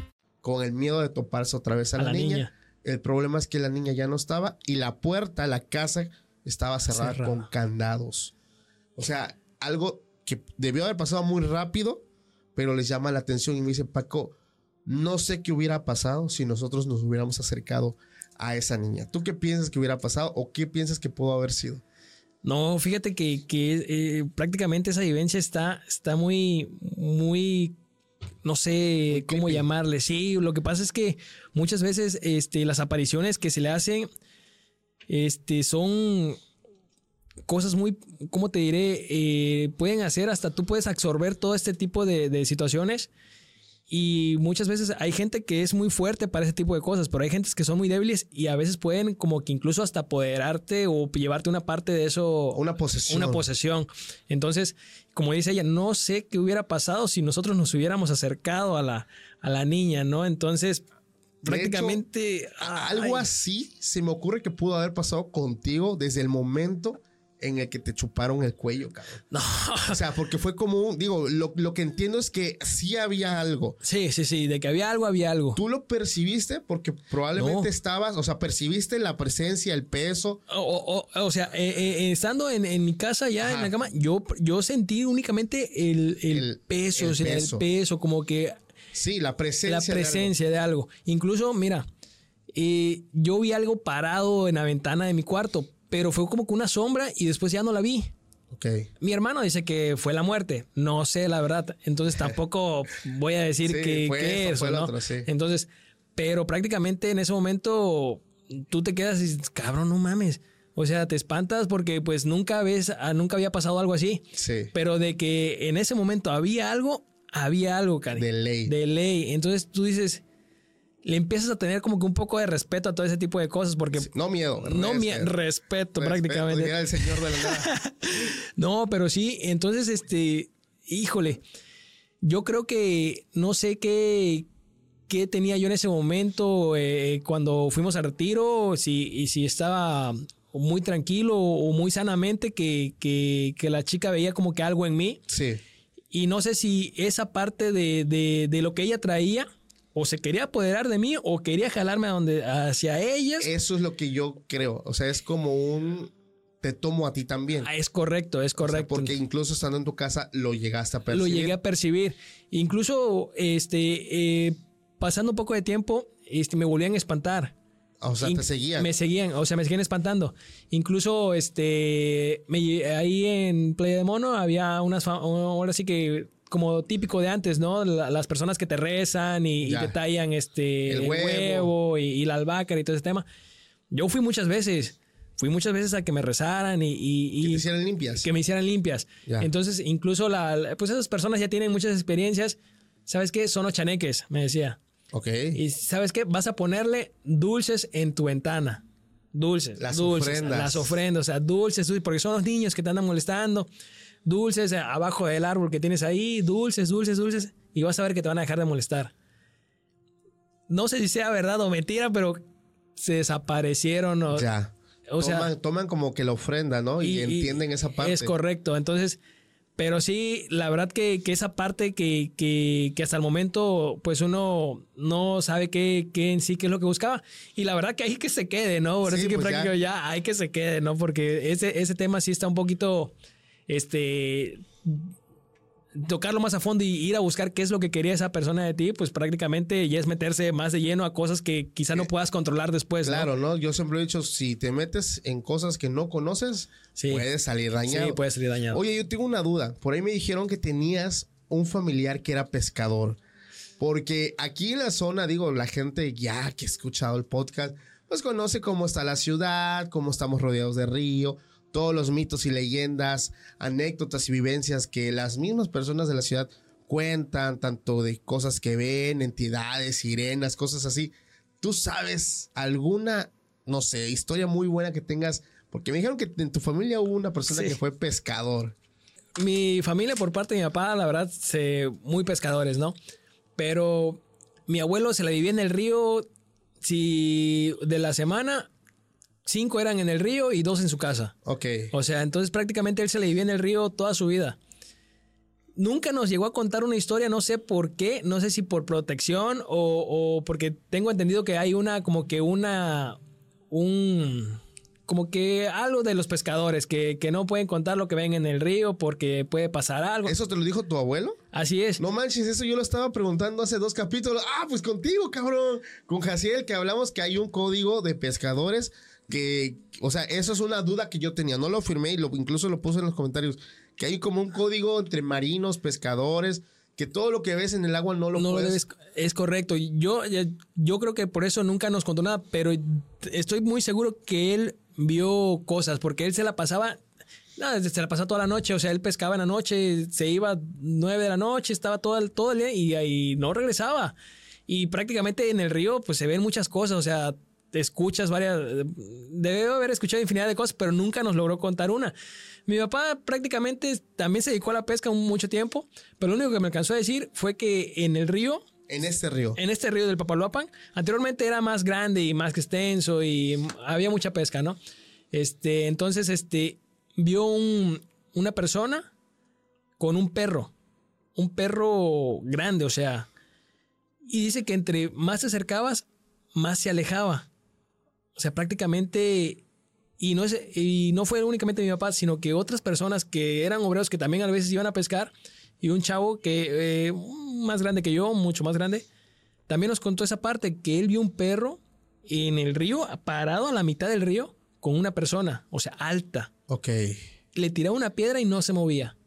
Con el miedo de toparse otra vez a, la, niña. El problema es que la niña ya no estaba y la puerta, la casa, estaba cerrada Cerrada. con candados. O sea, algo que debió haber pasado muy rápido, pero les llama la atención y me dice, Paco, no sé qué hubiera pasado si nosotros nos hubiéramos acercado a esa niña. ¿Tú qué piensas que hubiera pasado o qué piensas que pudo haber sido? No, fíjate que, que, eh, prácticamente esa vivencia está, está muy, muy, no sé cómo llamarle. Sí, lo que pasa es que muchas veces este, las apariciones que se le hacen este, son cosas muy, ¿cómo te diré? Eh, pueden hacer hasta tú puedes absorber todo este tipo de, de situaciones. Y muchas veces hay gente que es muy fuerte para ese tipo de cosas, pero hay gentes que son muy débiles y a veces pueden como que incluso hasta apoderarte o llevarte una parte de eso. Una posesión. Una posesión. Entonces, como dice ella, no sé qué hubiera pasado si nosotros nos hubiéramos acercado a la, a la niña, ¿no? Entonces, prácticamente... Algo así se me ocurre que pudo haber pasado contigo desde el momento en el que te chuparon el cuello, cabrón. No. O sea, porque fue como un, digo, lo, lo que entiendo es que sí había algo. Sí, sí, sí, de que había algo, había algo. Tú lo percibiste porque probablemente No. estabas, o sea, percibiste la presencia, el peso. O, o- o- sea, eh, eh, estando en, en mi casa ya en la cama, yo, yo sentí únicamente el, el El- peso, el o sea, peso. el peso, como que Sí, la presencia. la de algo. presencia de algo. Incluso, mira, eh, yo vi algo parado en la ventana de mi cuarto, pero fue como que una sombra y después ya no la vi. Ok. Mi hermano dice que fue la muerte. No sé la verdad. Entonces tampoco [laughs] voy a decir Sí, que, fue que esto, es, fue ¿o lo ¿no? otro, sí. Entonces, pero prácticamente en ese momento tú te quedas y dices, cabrón, no mames. O sea, te espantas porque pues nunca ves, ah, nunca había pasado algo así. Sí. Pero de que en ese momento había algo, había algo, Cari. De ley. De ley. Entonces tú dices, le empiezas a tener como que un poco de respeto a todo ese tipo de cosas porque No miedo. no mi respeto. prácticamente. el señor de la nada. [laughs] No, pero sí, entonces, este, híjole, yo creo que no sé qué, qué tenía yo en ese momento eh, cuando fuimos a retiro, si, y si estaba muy tranquilo o muy sanamente, que, que, que la chica veía como que algo en mí. Sí. Y no sé si esa parte de, de, de lo que ella traía, o se quería apoderar de mí, o quería jalarme a donde, hacia ellas. Eso es lo que yo creo. O sea, es como un te tomo a ti también. Ah, es correcto, es O sea, correcto. porque incluso estando en tu casa lo llegaste a lo percibir. llegué a percibir. Incluso, este, eh, pasando un poco de tiempo, este, me volvían a espantar. O sea, In- te seguían. Me seguían, o sea, me seguían espantando. Incluso, este, me ahí en Playa de Mono había unas, ahora sí que como típico de antes, ¿no? La- las personas que te rezan y, y te tallan este, El el huevo. huevo, y, y la albahaca y todo ese tema. Yo fui muchas veces, fui muchas veces a que me rezaran y, y- que te hicieran limpias. que me hicieran limpias. Ya. Entonces, incluso la, pues esas personas ya tienen muchas experiencias. ¿Sabes qué? Son chaneques, me decía. Ok. Y ¿sabes qué? Vas a ponerle dulces en tu ventana. Dulces, Las dulces, ofrendas. las ofrendas, o sea, dulces, dulces, porque son los niños que te andan molestando. Dulces eh, abajo del árbol que tienes ahí, dulces, dulces, dulces, y vas a ver que te van a dejar de molestar. No sé si sea verdad o mentira, pero se desaparecieron. O, Ya. o sea, toman, toman como que la ofrenda, ¿no? Y, entienden esa parte. Es correcto. Entonces, pero sí, la verdad que, que esa parte que, que, que hasta el momento, pues uno no sabe qué, qué en sí, qué es lo que buscaba. Y la verdad que ahí que se quede, ¿no? Ahora Sí, sí, que pues práctico ya. ya. hay que se quede, ¿no? Porque ese, ese tema sí está un poquito, este tocarlo más a fondo y ir a buscar qué es lo que quería esa persona de ti, pues prácticamente ya es meterse más de lleno a cosas que quizá no puedas controlar después. Claro, ¿no? Yo siempre he dicho, si te metes en cosas que no conoces, Sí. puedes salir dañado. Sí, puede salir dañado. Oye, yo tengo una duda. Por ahí me dijeron que tenías un familiar que era pescador. Porque aquí en la zona, digo, la gente ya que ha escuchado el podcast, pues conoce cómo está la ciudad, cómo estamos rodeados de río, todos los mitos y leyendas, anécdotas y vivencias que las mismas personas de la ciudad cuentan, tanto de cosas que ven, entidades, sirenas, cosas así. ¿Tú sabes alguna, no sé, historia muy buena que tengas? Porque me dijeron que en tu familia hubo una persona Sí. que fue pescador. mi familia por parte de mi papá, la verdad, se, muy pescadores, ¿no? Pero mi abuelo se la vivía en el río. Si de la semana, cinco eran en el río y dos en su casa. Ok. O sea, entonces prácticamente él se le vivía en el río toda su vida. Nunca nos llegó a contar una historia, no sé por qué, no sé si por protección o, o porque tengo entendido que hay una, como que una, un, como que algo de los pescadores, que, que no pueden contar lo que ven en el río porque puede pasar algo. ¿Eso te lo dijo tu abuelo? Así es. No manches, eso yo lo estaba preguntando hace dos capítulos. Ah, pues contigo, cabrón. Con Jaciel, que hablamos que hay un código de pescadores que, o sea, eso es una duda que yo tenía. No lo firmé y lo, incluso lo puse en los comentarios. Que hay como un código entre marinos, pescadores, que todo lo que ves en el agua no lo no puedes. es correcto. Yo, yo creo que por eso nunca nos contó nada, pero estoy muy seguro que él vio cosas, porque él se la pasaba, no, se la pasaba toda la noche, o sea, él pescaba en la noche, se iba nueve de la noche, estaba todo el, todo el día y ahí no regresaba. Y prácticamente en el río, pues se ven muchas cosas, o sea, escuchas varias, debe haber escuchado infinidad de cosas, pero nunca nos logró contar una. Mi papá prácticamente también se dedicó a la pesca mucho tiempo, pero lo único que me alcanzó a decir fue que en el río, En este río. en este río del Papaloapan, anteriormente era más grande y más extenso y había mucha pesca, ¿no? Este, entonces, este, vio un- una persona con un perro, un perro grande, o sea, y dice que entre más te acercabas, más se alejaba. O sea, prácticamente, y no, es, y no fue únicamente mi papá, sino que otras personas que eran obreros que también a veces iban a pescar, y un chavo que eh, más grande que yo, mucho más grande, también nos contó esa parte, que él vio un perro en el río, parado a la mitad del río, con una persona, o sea, alta. Ok. le tiraba una piedra y no se movía.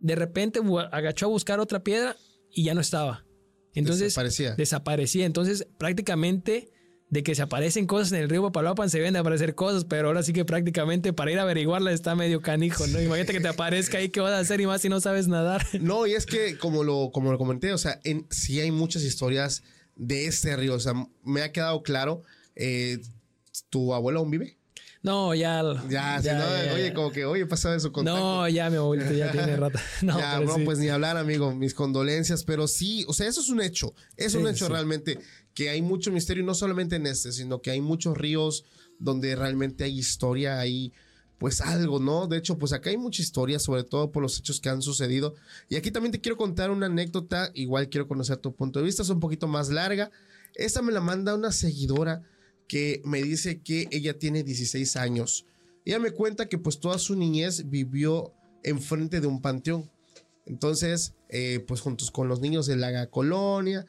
De repente agachó a buscar otra piedra y ya no estaba. Entonces Desaparecía. desaparecía. Entonces prácticamente de que se aparecen cosas en el río Papaloapan se ven de aparecer cosas, pero ahora sí que prácticamente para ir a averiguarla está medio canijo, ¿no? Imagínate que te aparezca ahí, ¿qué vas a hacer? Y más si no sabes nadar. [laughs] No, y es que como lo, como lo comenté, o sea, en, sí hay muchas historias de este río. O sea, me ha quedado claro. eh, ¿Tu abuelo aún vive? No, ya. Ya, si no, ya, oye, como que, oye, pasa de su contacto. No, ya mi abuelito ya tiene rata. [laughs] No, ya, no, sí. pues ni hablar, amigo. Mis condolencias, pero sí, o sea, eso es un hecho. Es un hecho sí. realmente que hay mucho misterio, no solamente en este, sino que hay muchos ríos donde realmente hay historia, hay pues algo, ¿no? De hecho, pues acá hay mucha historia, sobre todo por los hechos que han sucedido. Y aquí también te quiero contar una anécdota, igual quiero conocer tu punto de vista, es un poquito más larga. Esta me la manda una seguidora que me dice que ella tiene 16 años. Ella me cuenta que pues toda su niñez vivió enfrente de un panteón. Entonces, eh, pues juntos con los niños de la colonia,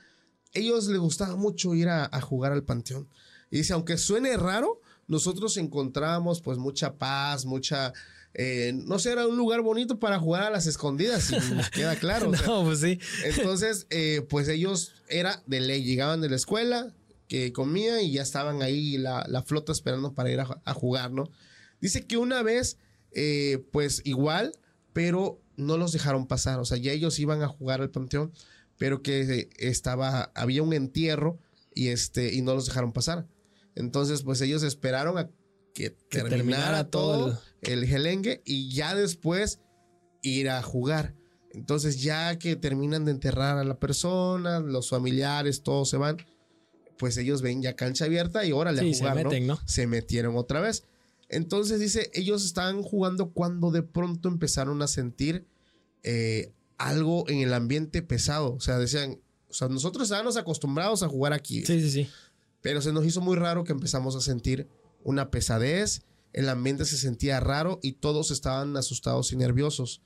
ellos les gustaba mucho ir a, a jugar al panteón. Y dice, aunque suene raro, nosotros encontrábamos pues mucha paz, mucha, eh, no sé, era un lugar bonito para jugar a las escondidas, y nos [laughs] queda claro. o sea, No, pues sí. entonces, eh, pues ellos era de ley, llegaban de la escuela, que comían y ya estaban ahí la, la flota esperando para ir a, a jugar, ¿no? Dice que una vez, eh, pues igual, pero no los dejaron pasar, o sea, ya ellos iban a jugar al panteón, pero que estaba, había un entierro y este, y no los dejaron pasar. Entonces, pues ellos esperaron a que, Que terminara, terminara todo todo el gelengue y ya después ir a jugar. Entonces, ya que terminan de enterrar a la persona, los familiares, todos se van, pues ellos ven ya cancha abierta y órale Sí, a se jugar, meten, ¿no? Se metieron otra vez. Entonces dice, ellos estaban jugando cuando de pronto empezaron a sentir eh, algo en el ambiente pesado. O sea, decían, o sea, nosotros estábamos acostumbrados a jugar aquí. Sí, sí, sí. Pero se nos hizo muy raro que empezamos a sentir una pesadez, el ambiente se sentía raro y todos estaban asustados y nerviosos.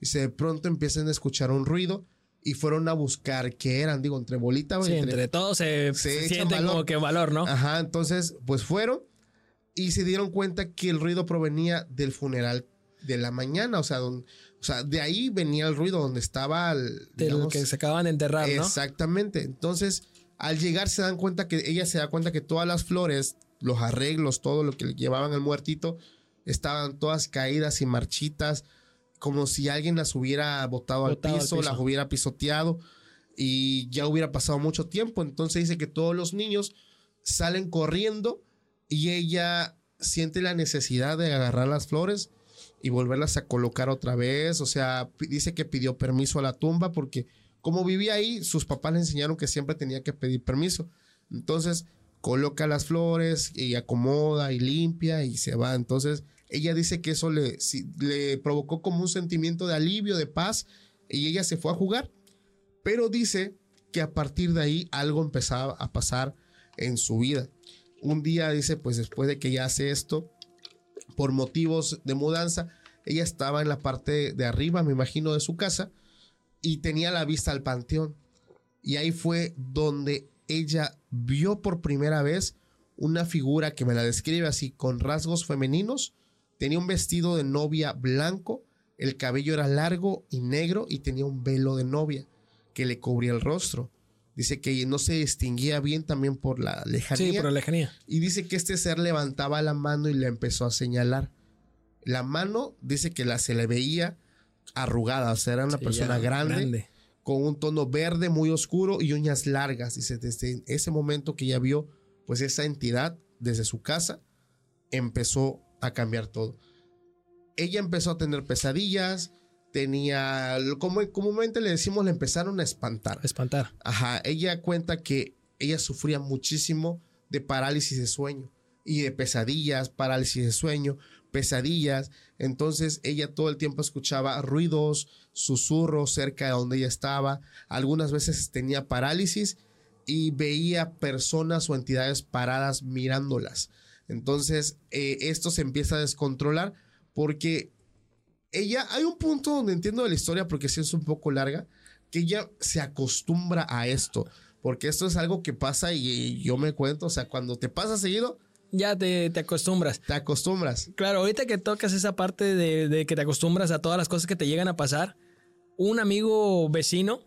Y se de pronto empiezan a escuchar un ruido y fueron a buscar qué eran, digo, entre bolita Sí, entre todos se, se sienten valor. como que valor, ¿no? Ajá, entonces, pues fueron y se dieron cuenta que el ruido provenía del funeral de la mañana, o sea, don- o sea, de ahí venía el ruido donde estaba el, Del digamos, que se acaban de enterrar, ¿no? Exactamente. Entonces, al llegar se dan cuenta que ella se da cuenta que todas las flores, los arreglos, todo lo que le llevaban al muertito, estaban todas caídas y marchitas, como si alguien las hubiera botado, Botado al, al piso, piso. las hubiera pisoteado y ya hubiera pasado mucho tiempo. Entonces dice que todos los niños salen corriendo y ella siente la necesidad de agarrar las flores y volverlas a colocar otra vez. O sea, dice que pidió permiso a la tumba porque como vivía ahí, sus papás le enseñaron que siempre tenía que pedir permiso. Entonces, coloca las flores y acomoda y limpia y se va. Entonces, ella dice que eso le provocó como un sentimiento de alivio, de paz, y ella se fue a jugar. Pero dice que a partir de ahí algo empezaba a pasar en su vida. Un día dice, pues después de que ella hace esto, por motivos de mudanza, ella estaba en la parte de arriba, me imagino, de su casa y tenía la vista al panteón. Y ahí fue donde ella vio por primera vez una figura que me la describe así, con rasgos femeninos. Tenía un vestido de novia blanco, el cabello era largo y negro y tenía un velo de novia que le cubría el rostro. Dice que no se distinguía bien también por la lejanía. Sí, por la lejanía. Y dice que este ser levantaba la mano y le empezó a señalar. La mano dice que la se le veía arrugada, o sea, era una Sí, persona ya, grande, grande. con un tono verde muy oscuro y uñas largas. Dice, desde ese momento que ella vio, pues esa entidad desde su casa, empezó a cambiar todo. Ella empezó a tener pesadillas, tenía, como comúnmente le decimos, le empezaron a espantar. Espantar. Ajá, ella cuenta que ella sufría muchísimo de parálisis de sueño y de pesadillas, parálisis de sueño, pesadillas. Entonces ella todo el tiempo escuchaba ruidos, susurros cerca de donde ella estaba. Algunas veces tenía parálisis y veía personas o entidades paradas mirándolas. Entonces eh, esto se empieza a descontrolar porque ella, hay un punto donde entiendo de la historia porque sí es un poco larga, que ella se acostumbra a esto, porque esto es algo que pasa y, y yo me cuento, o sea, cuando te pasa seguido, ya te, te acostumbras. Te acostumbras. Claro, ahorita que tocas esa parte de, de que te acostumbras a todas las cosas que te llegan a pasar, un amigo vecino,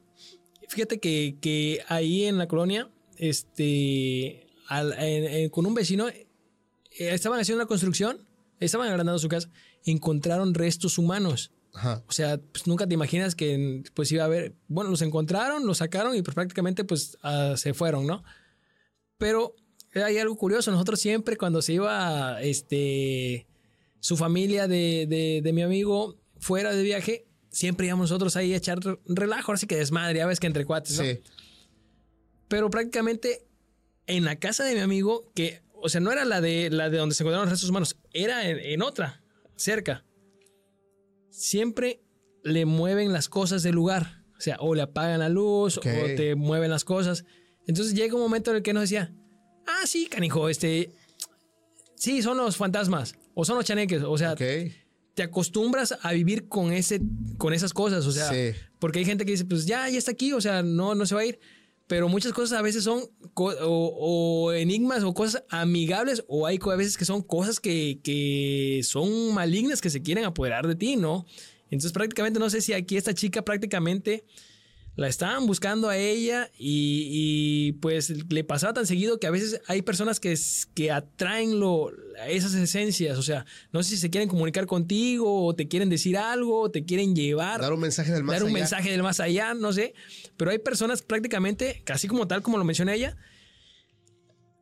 fíjate que, que ahí en la colonia, este, al- en- en- con un vecino, eh, estaban haciendo una construcción, estaban agrandando su casa, encontraron restos humanos. Ajá. O sea, pues nunca te imaginas que pues iba a haber, bueno, los encontraron, los sacaron y pues prácticamente pues ah, se fueron, ¿no? Pero hay algo curioso, nosotros siempre cuando se iba este su familia de, de- de mi amigo fuera de viaje, siempre íbamos nosotros ahí a echar relajo, así que desmadre, ya ves que entre cuates, ¿no? Sí. Pero prácticamente en la casa de mi amigo, que, o sea, no era la de, la de donde se encontraron los restos humanos, era en, en otra, cerca. Siempre le mueven las cosas del lugar. O sea, o le apagan la luz, o te mueven las cosas. Entonces llega un momento en el que nos decía, ah, sí, canijo, este, sí, son los fantasmas, o son los chaneques, o sea, te acostumbras a vivir con ese con esas cosas, o sea, Sí. porque hay gente que dice, pues ya, ya está aquí, o sea, no, no se va a ir. Pero muchas cosas a veces son o, enigmas o cosas amigables, o hay a veces que son cosas que, que son malignas que se quieren apoderar de ti, ¿no? Entonces prácticamente no sé si aquí esta chica prácticamente la estaban buscando a ella y, y, pues le pasaba tan seguido que a veces hay personas que, que atraen lo, esas esencias, o sea, no sé si se quieren comunicar contigo o te quieren decir algo o te quieren llevar, Dar un mensaje del más dar un allá. mensaje del más allá, no sé, pero hay personas prácticamente, casi como tal como lo menciona ella,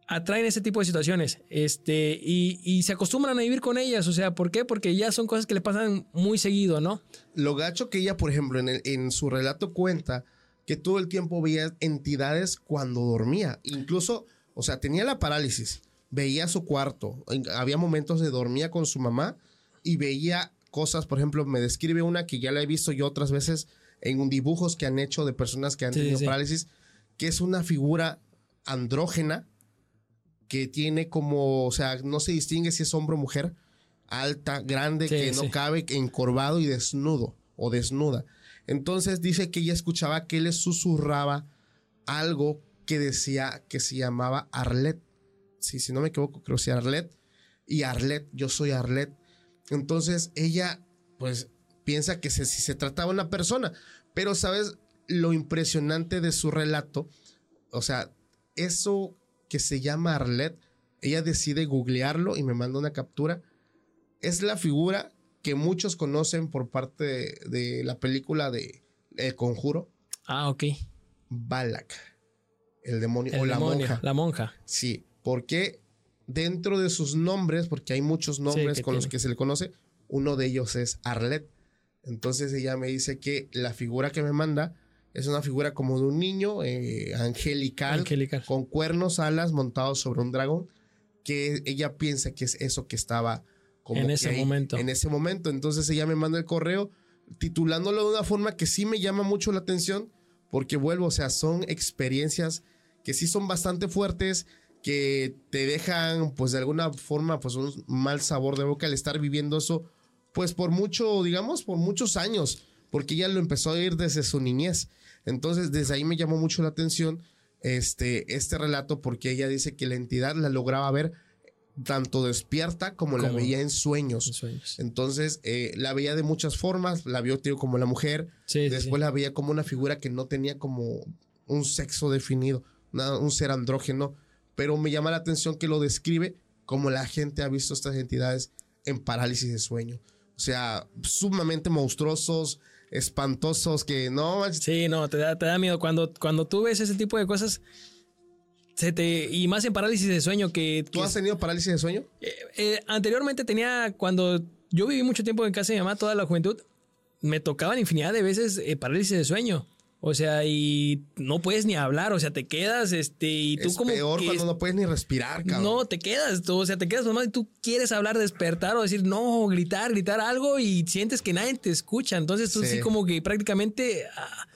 atraen ese tipo de situaciones este, y, y se acostumbran a vivir con ellas, o sea, ¿por qué? Porque ya son cosas que le pasan muy seguido, ¿no? Lo gacho que ella, por ejemplo, en, el- en su relato cuenta que todo el tiempo veía entidades cuando dormía. Incluso, o sea, tenía la parálisis, veía su cuarto. Había momentos de dormía con su mamá y veía cosas, por ejemplo, me describe una que ya la he visto yo otras veces en dibujos que han hecho de personas que han Sí, tenido sí. parálisis, que es una figura andrógena que tiene como, o sea, no se distingue si es hombre o mujer, alta, grande, Sí, que no sí. cabe, encorvado y desnudo o desnuda. Entonces dice que ella escuchaba que él le susurraba algo que decía que se llamaba Arlet. Sí, si no me equivoco, creo que sea Arlet. Y Arlet, yo soy Arlet. Entonces ella, pues, piensa que se- si se trataba de una persona. Pero, ¿sabes? Lo impresionante de su relato, o sea, eso que se llama Arlet, ella decide googlearlo y me manda una captura. Es la figura que muchos conocen por parte de, de la película de El Conjuro, Ah, ok. Balak, el demonio El o la monja. La monja. Sí, porque dentro de sus nombres, porque hay muchos nombres con los que se le conoce, uno de ellos es Arlet. Entonces ella me dice que la figura que me manda es una figura como de un niño eh, angelical, Angelical. con cuernos, alas, montado sobre un dragón, que ella piensa que es eso que estaba como En que ese ahí, momento. En ese momento. Entonces ella me manda el correo titulándolo de una forma que sí me llama mucho la atención, porque vuelvo, o sea, son experiencias que sí son bastante fuertes, que te dejan, pues de alguna forma, pues un mal sabor de boca al estar viviendo eso, pues por mucho, digamos, por muchos años, porque ella lo empezó a ir desde su niñez. Entonces, desde ahí me llamó mucho la atención este, este relato, porque ella dice que la entidad la lograba ver tanto despierta como, la veía en sueños. en sueños. Entonces, eh, la veía de muchas formas, la vio, tío, como la mujer, sí, Después sí. la veía como una figura que no tenía como un sexo definido, una- un ser andrógeno, pero me llama la atención que lo describe como la gente ha visto estas entidades en parálisis de sueño. O sea, sumamente monstruosos, espantosos, que no, Sí, no, te da, te da miedo. Cuando, cuando tú ves ese tipo de cosas, se te. Y más en parálisis de sueño que. ¿tú que- has tenido parálisis de sueño? Eh, eh, anteriormente tenía. Cuando yo viví mucho tiempo en casa de mi mamá, toda la juventud, me tocaban infinidad de veces eh, parálisis de sueño. O sea, y no puedes ni hablar, o sea, te quedas, este, y tú es como. peor que cuando no puedes ni respirar, cabrón. No, te quedas, tú, o sea, te quedas nomás y tú quieres hablar, despertar o decir no, gritar, gritar algo y sientes que nadie te escucha. Entonces tú sí, Sí. como que prácticamente ah,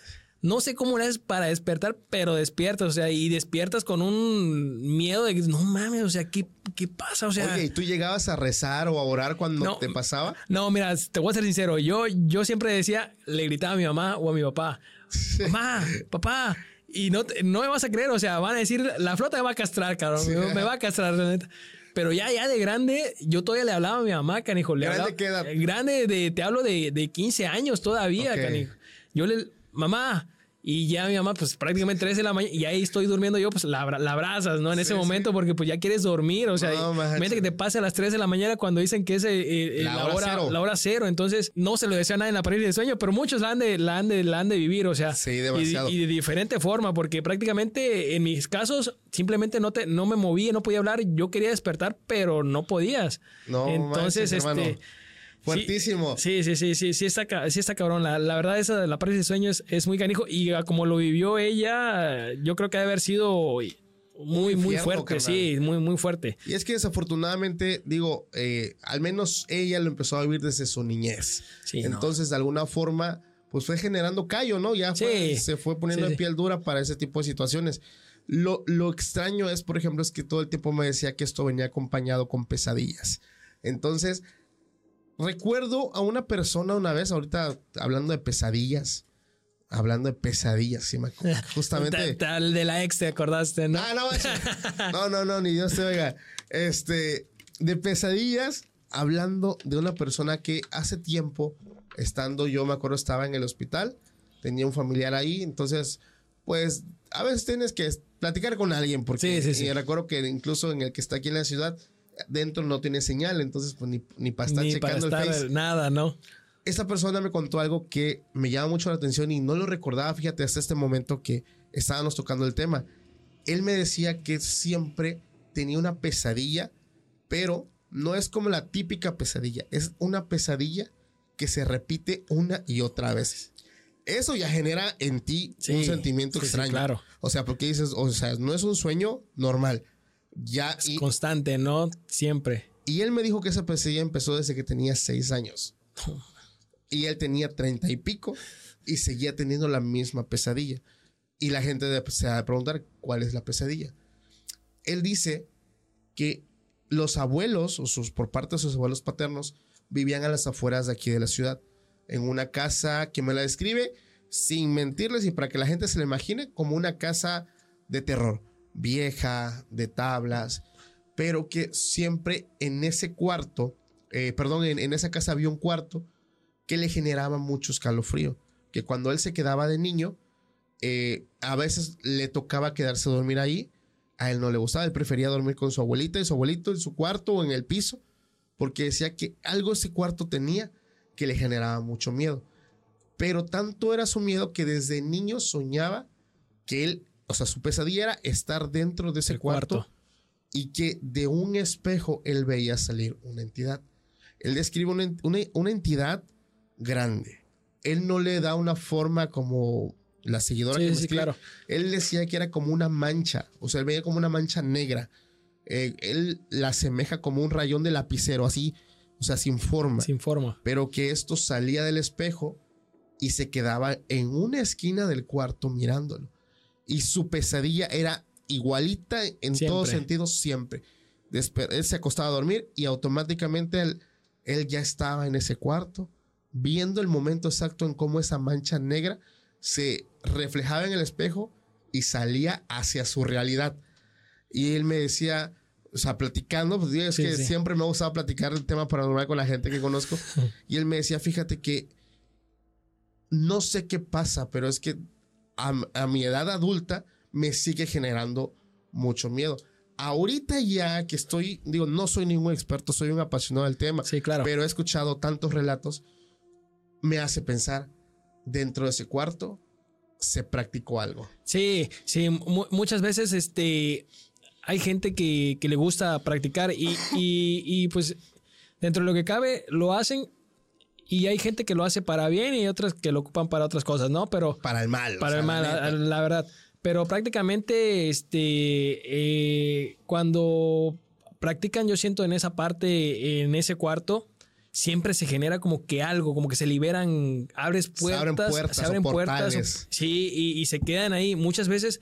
no sé cómo es para despertar, pero despiertas, o sea, y despiertas con un miedo de que no mames, o sea, ¿qué, qué pasa? O sea, Oye, ¿y tú llegabas a rezar o a orar cuando No. te pasaba? no, mira, te voy a ser sincero. Yo, yo siempre decía, le gritaba a mi mamá o a mi papá, mamá, papá. Y no, no me vas a creer, o sea, van a decir, la flota me va a castrar, cabrón. Sí. Me, va a castrar, la neta. Pero ya, ya de grande, yo todavía le hablaba a mi mamá, canijo. Le ¿Grande hablaba- eh, Grande, de, te hablo de, de 15 años todavía, Ok. canijo. Yo le, mamá, y ya mi mamá, pues prácticamente 3 de la mañana, y ahí estoy durmiendo yo, pues la, la abrazas, ¿no? En ese Sí, momento, porque pues ya quieres dormir, o sea, No, imagínate que te pase a las 3 de la mañana cuando dicen que es eh, eh, La la, hora hora, cero. la hora cero. Entonces, no se lo desea a nadie en la pared de sueño, pero muchos la han de, la han de, la han de vivir, o sea, Sí, y- demasiado. Y, de diferente forma, porque prácticamente en mis casos simplemente no, te, no me movía, no podía hablar, yo quería despertar, pero no podías. No Entonces, manches, hermano. Fuertísimo. Sí, sí, sí, sí, sí está, sí está cabrón. La, verdad, esa de la parálisis de sueños es muy canijo y ah, como lo vivió ella, yo creo que debe haber sido muy, muy infierno, fuerte, carnal. sí, muy, muy fuerte. Y es que desafortunadamente, digo, eh, al menos ella lo empezó a vivir desde su niñez. Sí, no. Entonces, de alguna forma, pues fue generando callo, ¿no? Ya fue- Sí. se fue poniendo Sí, en sí. piel dura para ese tipo de situaciones. Lo, lo extraño es, por ejemplo, es que todo el tiempo me decía que esto venía acompañado con pesadillas. Entonces, recuerdo a una persona una vez, ahorita hablando de pesadillas, hablando de pesadillas, sí, me acuerdo, [laughs] justamente... Ta- tal de la ex, ¿te acordaste, no? Ah, no, [laughs] no, no, no, ni Dios te oiga. Este, de pesadillas, hablando de una persona que hace tiempo, estando yo, me acuerdo, estaba en el hospital, tenía un familiar ahí, entonces, pues, a veces tienes que platicar con alguien, porque Sí, sí, sí. y recuerdo que incluso en el que está aquí en la ciudad, dentro no tiene señal, entonces, pues, ni, ni para estar Ni para checando el Face. nada, ¿no? Esta persona me contó algo que me llama mucho la atención y no lo recordaba, fíjate, hasta este momento que estábamos tocando el tema. Él me decía que siempre tenía una pesadilla, pero no es como la típica pesadilla, es una pesadilla que se repite una y otra vez. Eso ya genera en ti Sí, un sentimiento sí, sí, extraño. claro. O sea, porque dices, o sea, no es un sueño normal. Ya, Es y, constante, ¿no? Siempre. y él me dijo que esa pesadilla empezó desde que tenía seis años. [laughs] Y él tenía treinta y pico y seguía teniendo la misma pesadilla. Y la gente se va a preguntar cuál es la pesadilla. Él dice que los abuelos, o sus, por parte de sus abuelos paternos, vivían a las afueras de aquí de la ciudad, en una casa que me la describe sin mentirles y para que la gente se la imagine como una casa de terror, vieja, de tablas, pero que siempre en ese cuarto, eh, perdón, en, esa casa había un cuarto que le generaba mucho escalofrío, que cuando él se quedaba de niño, eh, a veces le tocaba quedarse a dormir ahí, a él no le gustaba, él prefería dormir con su abuelita y su abuelito en su cuarto o en el piso, porque decía que algo ese cuarto tenía que le generaba mucho miedo. Pero tanto era su miedo que desde niño soñaba que él, o sea, su pesadilla era estar dentro de ese cuarto, cuarto. y que de un espejo él veía salir una entidad. Él describe una, una- una entidad grande. Él no le da una forma como la seguidora Sí, que sí, claro. Él decía que era como una mancha, o sea, él veía como una mancha negra. Eh, él la asemeja como un rayón de lapicero, así, o sea, sin forma. Sin forma. Pero que esto salía del espejo y se quedaba en una esquina del cuarto mirándolo. Y su pesadilla era igualita en Siempre. todos sentidos siempre. Despe- él se acostaba a dormir y automáticamente él, él ya estaba en ese cuarto, viendo el momento exacto en cómo esa mancha negra se reflejaba en el espejo y salía hacia su realidad. Y él me decía, o sea, platicando, pues es Sí, que sí. siempre me ha gustado platicar el tema paranormal con la gente que conozco. [laughs] y él me decía, fíjate que no sé qué pasa, pero es que a, a mi edad adulta me sigue generando mucho miedo. Ahorita ya que estoy, digo, no soy ningún experto, soy un apasionado del tema, Sí, claro. pero he escuchado tantos relatos, me hace pensar, dentro de ese cuarto se practicó algo. Sí, sí, mu- muchas veces este hay gente que, que le gusta practicar y, y- y, pues dentro de lo que cabe lo hacen y hay gente que lo hace para bien y otras que lo ocupan para otras cosas, ¿no? Pero Para el mal. o para sea, el mal, la verdad. Pero prácticamente, este, eh, cuando practican, yo siento en esa parte, en ese cuarto, siempre se genera como que algo, como que se liberan, abres Se puertas, abren puertas se abren puertas, sí, y, y se quedan ahí. Muchas veces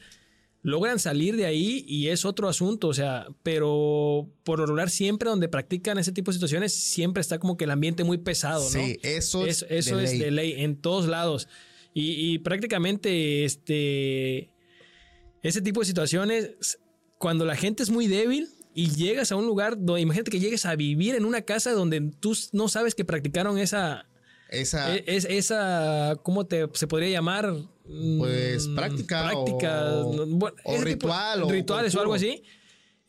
logran salir de ahí y es otro asunto, o sea, pero por lo regular siempre donde practican ese tipo de situaciones siempre está como que el ambiente muy pesado, ¿no? Sí, eso es eso, eso de es ley. de ley en todos lados. Y, y prácticamente este ese tipo de situaciones, cuando la gente es muy débil y llegas a un lugar donde, imagínate que llegues a vivir en una casa donde tú no sabes que practicaron esa, Esa, e- es, esa, ¿cómo te, se podría llamar? Mm, Pues, práctica Práctica. o- no, bueno, o ese tipo- ritual o rituales o algo así.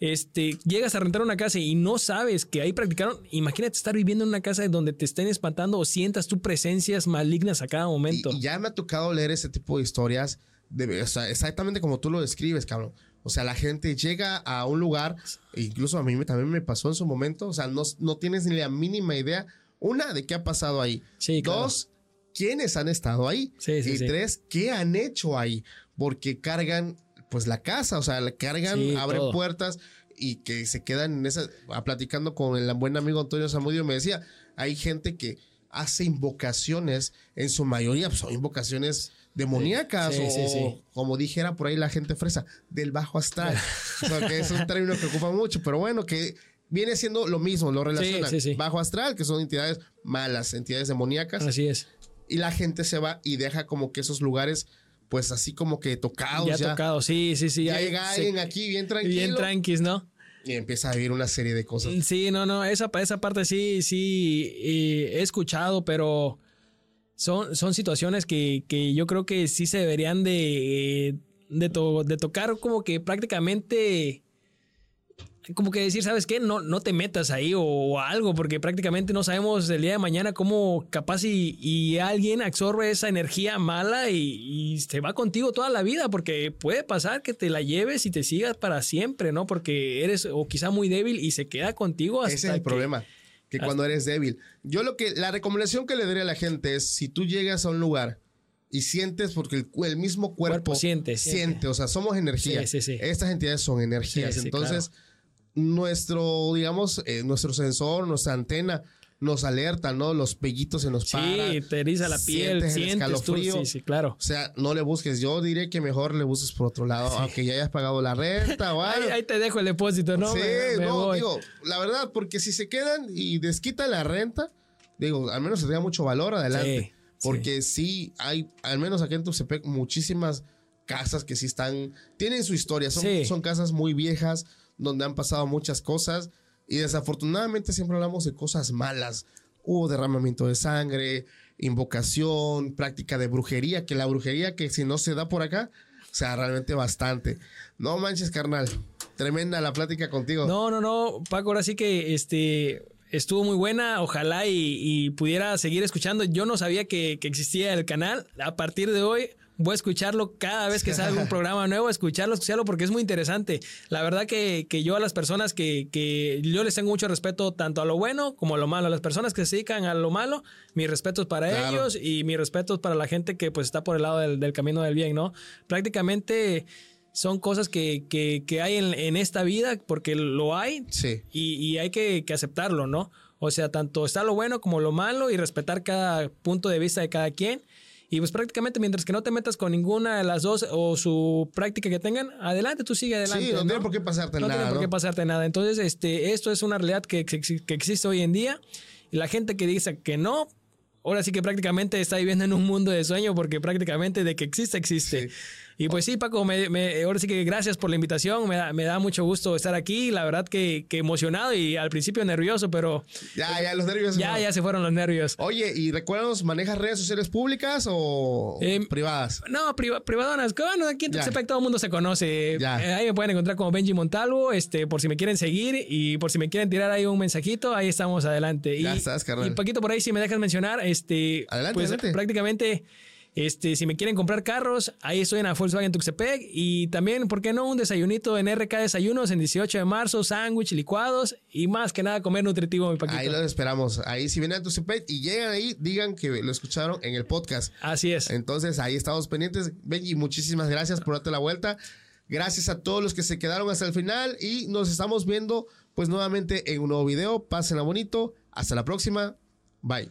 Este, llegas a rentar una casa y no sabes que ahí practicaron. Imagínate estar viviendo en una casa donde te estén espantando o sientas tú presencias malignas a cada momento. y ya me ha tocado leer ese tipo de historias, de, o sea, exactamente como tú lo describes, cabrón. O sea, la gente llega a un lugar, e incluso a mí me- también me pasó en su momento, o sea, no, no tienes ni la mínima idea, una, de qué ha pasado ahí. Sí, claro. Dos, quiénes han estado ahí. Sí, sí, y sí. tres, qué han hecho ahí. Porque cargan, pues, la casa, o sea, la cargan, Sí, abren todo. puertas y que se quedan en esa. Platicando con el buen amigo Antonio Zamudio, me decía, hay gente que hace invocaciones, en su mayoría pues, son invocaciones demoníacas Sí, o, sí, sí. como dijera por ahí la gente fresa, del bajo astral. o sea, que es un término que ocupa mucho, pero bueno, que viene siendo lo mismo, lo relacionan. sí, sí. Bajo astral, que son entidades malas, entidades demoníacas, Así es. y la gente se va y deja como que esos lugares, pues así como que tocados ya ya. tocado, sí, sí, sí. ahí Llega se- alguien aquí bien tranquilo Bien tranquis, ¿no? y empieza a vivir una serie de cosas. Sí, no, no, esa, esa parte sí, sí, eh, he escuchado, pero son, son situaciones que, que yo creo que sí se deberían de, de, to- de tocar como que prácticamente, como que decir, ¿sabes qué? No, no te metas ahí o, o algo, porque prácticamente no sabemos el día de mañana cómo capaz y, y alguien absorbe esa energía mala y, y se va contigo toda la vida, porque puede pasar que te la lleves y te sigas para siempre, ¿no? Porque eres o quizá muy débil y se queda contigo hasta Ese es el que- problema, que cuando eres débil. Yo lo que, la recomendación que le daría a la gente es, si tú llegas a un lugar y sientes, porque el, mismo cuerpo, Cuerpo siente, siente, siente. o sea, somos energía. Sí, sí, sí. Estas entidades son energías. Entonces, nuestro, digamos, eh, nuestro sensor, nuestra antena nos alerta, ¿no? Los pellitos se nos paran. Sí, te eriza la piel, sientes el sientes tú. escalofrío. Sí, sí, claro. O sea, no le busques. Yo diré que mejor le busques por otro lado, aunque ya hayas pagado la renta o [laughs] Ahí, algo. ahí te dejo el depósito, ¿no? sí, Me- me no, voy. digo, la verdad, porque si se quedan y desquitan la renta, digo, al menos tendría mucho valor adelante. Sí, porque sí. hay, al menos aquí en Tuxtepec, muchísimas casas que sí están, tienen su historia, son, son casas muy viejas, donde han pasado muchas cosas y desafortunadamente siempre hablamos de cosas malas. Hubo derramamiento de sangre, invocación, práctica de brujería, que la brujería que si no se da por acá, o sea, realmente bastante. No manches, carnal. Tremenda la plática contigo. No, no, no, Paco, ahora sí que este estuvo muy buena. Ojalá y, pudiera seguir escuchando. Yo no sabía que existía el canal. A partir de hoy voy a escucharlo cada vez que salga un [laughs] programa nuevo, escucharlo, escucharlo, porque es muy interesante. La verdad que, que yo a las personas que, que yo les tengo mucho respeto tanto a lo bueno como a lo malo. A las personas que se dedican a lo malo, mis respetos para Claro. ellos y mis respetos para la gente que pues está por el lado del, del camino del bien, ¿no? Prácticamente son cosas que, que- que hay en, en esta vida porque lo hay Sí. y, y hay que, que aceptarlo, ¿no? O sea, tanto está lo bueno como lo malo y respetar cada punto de vista de cada quien. Y pues prácticamente mientras que no te metas con ninguna de las dos o su práctica que tengan, adelante, tú sigue adelante. Sí, no tiene por qué pasarte No nada, tiene por qué pasarte nada. Entonces, este, esto es una realidad que, que- que existe hoy en día. Y la gente que dice que no, ahora sí que prácticamente está viviendo en un mundo de sueño porque prácticamente de que existe, existe. Sí. Y pues sí, Paco, me, me- ahora sí que gracias por la invitación. Me da, me da mucho gusto estar aquí. La verdad que, que emocionado y al principio nervioso, pero Ya, ya, los nervios. ya, ya se fueron los nervios. Oye, y recuérdanos, ¿manejas redes sociales públicas o Em, privadas? No, priva- privadonas. Bueno, aquí en. Tuxtepec todo el mundo se conoce. Ya. Eh, ahí me pueden encontrar como Benji Montalvo, este, por si me quieren seguir y por si me quieren tirar ahí un mensajito, ahí estamos adelante. Ya y, estás, carnal. Y Paquito, por ahí, si me dejas mencionar, este, Adelante, pues adelante. prácticamente, este, si me quieren comprar carros, ahí estoy en la Volkswagen Tuxtepec y también, ¿por qué no? Un desayunito en RK Desayunos en 18 de marzo, sándwich, licuados y más que nada comer nutritivo, mi Paquito. Ahí los esperamos. Ahí si vienen a tu CPET y llegan ahí, digan que lo escucharon en el podcast. Así es. Entonces ahí estamos pendientes. Benji, muchísimas gracias por darte la vuelta. Gracias a todos los que se quedaron hasta el final y nos estamos viendo pues nuevamente en un nuevo video. Pásenla bonito. Hasta la próxima. Bye.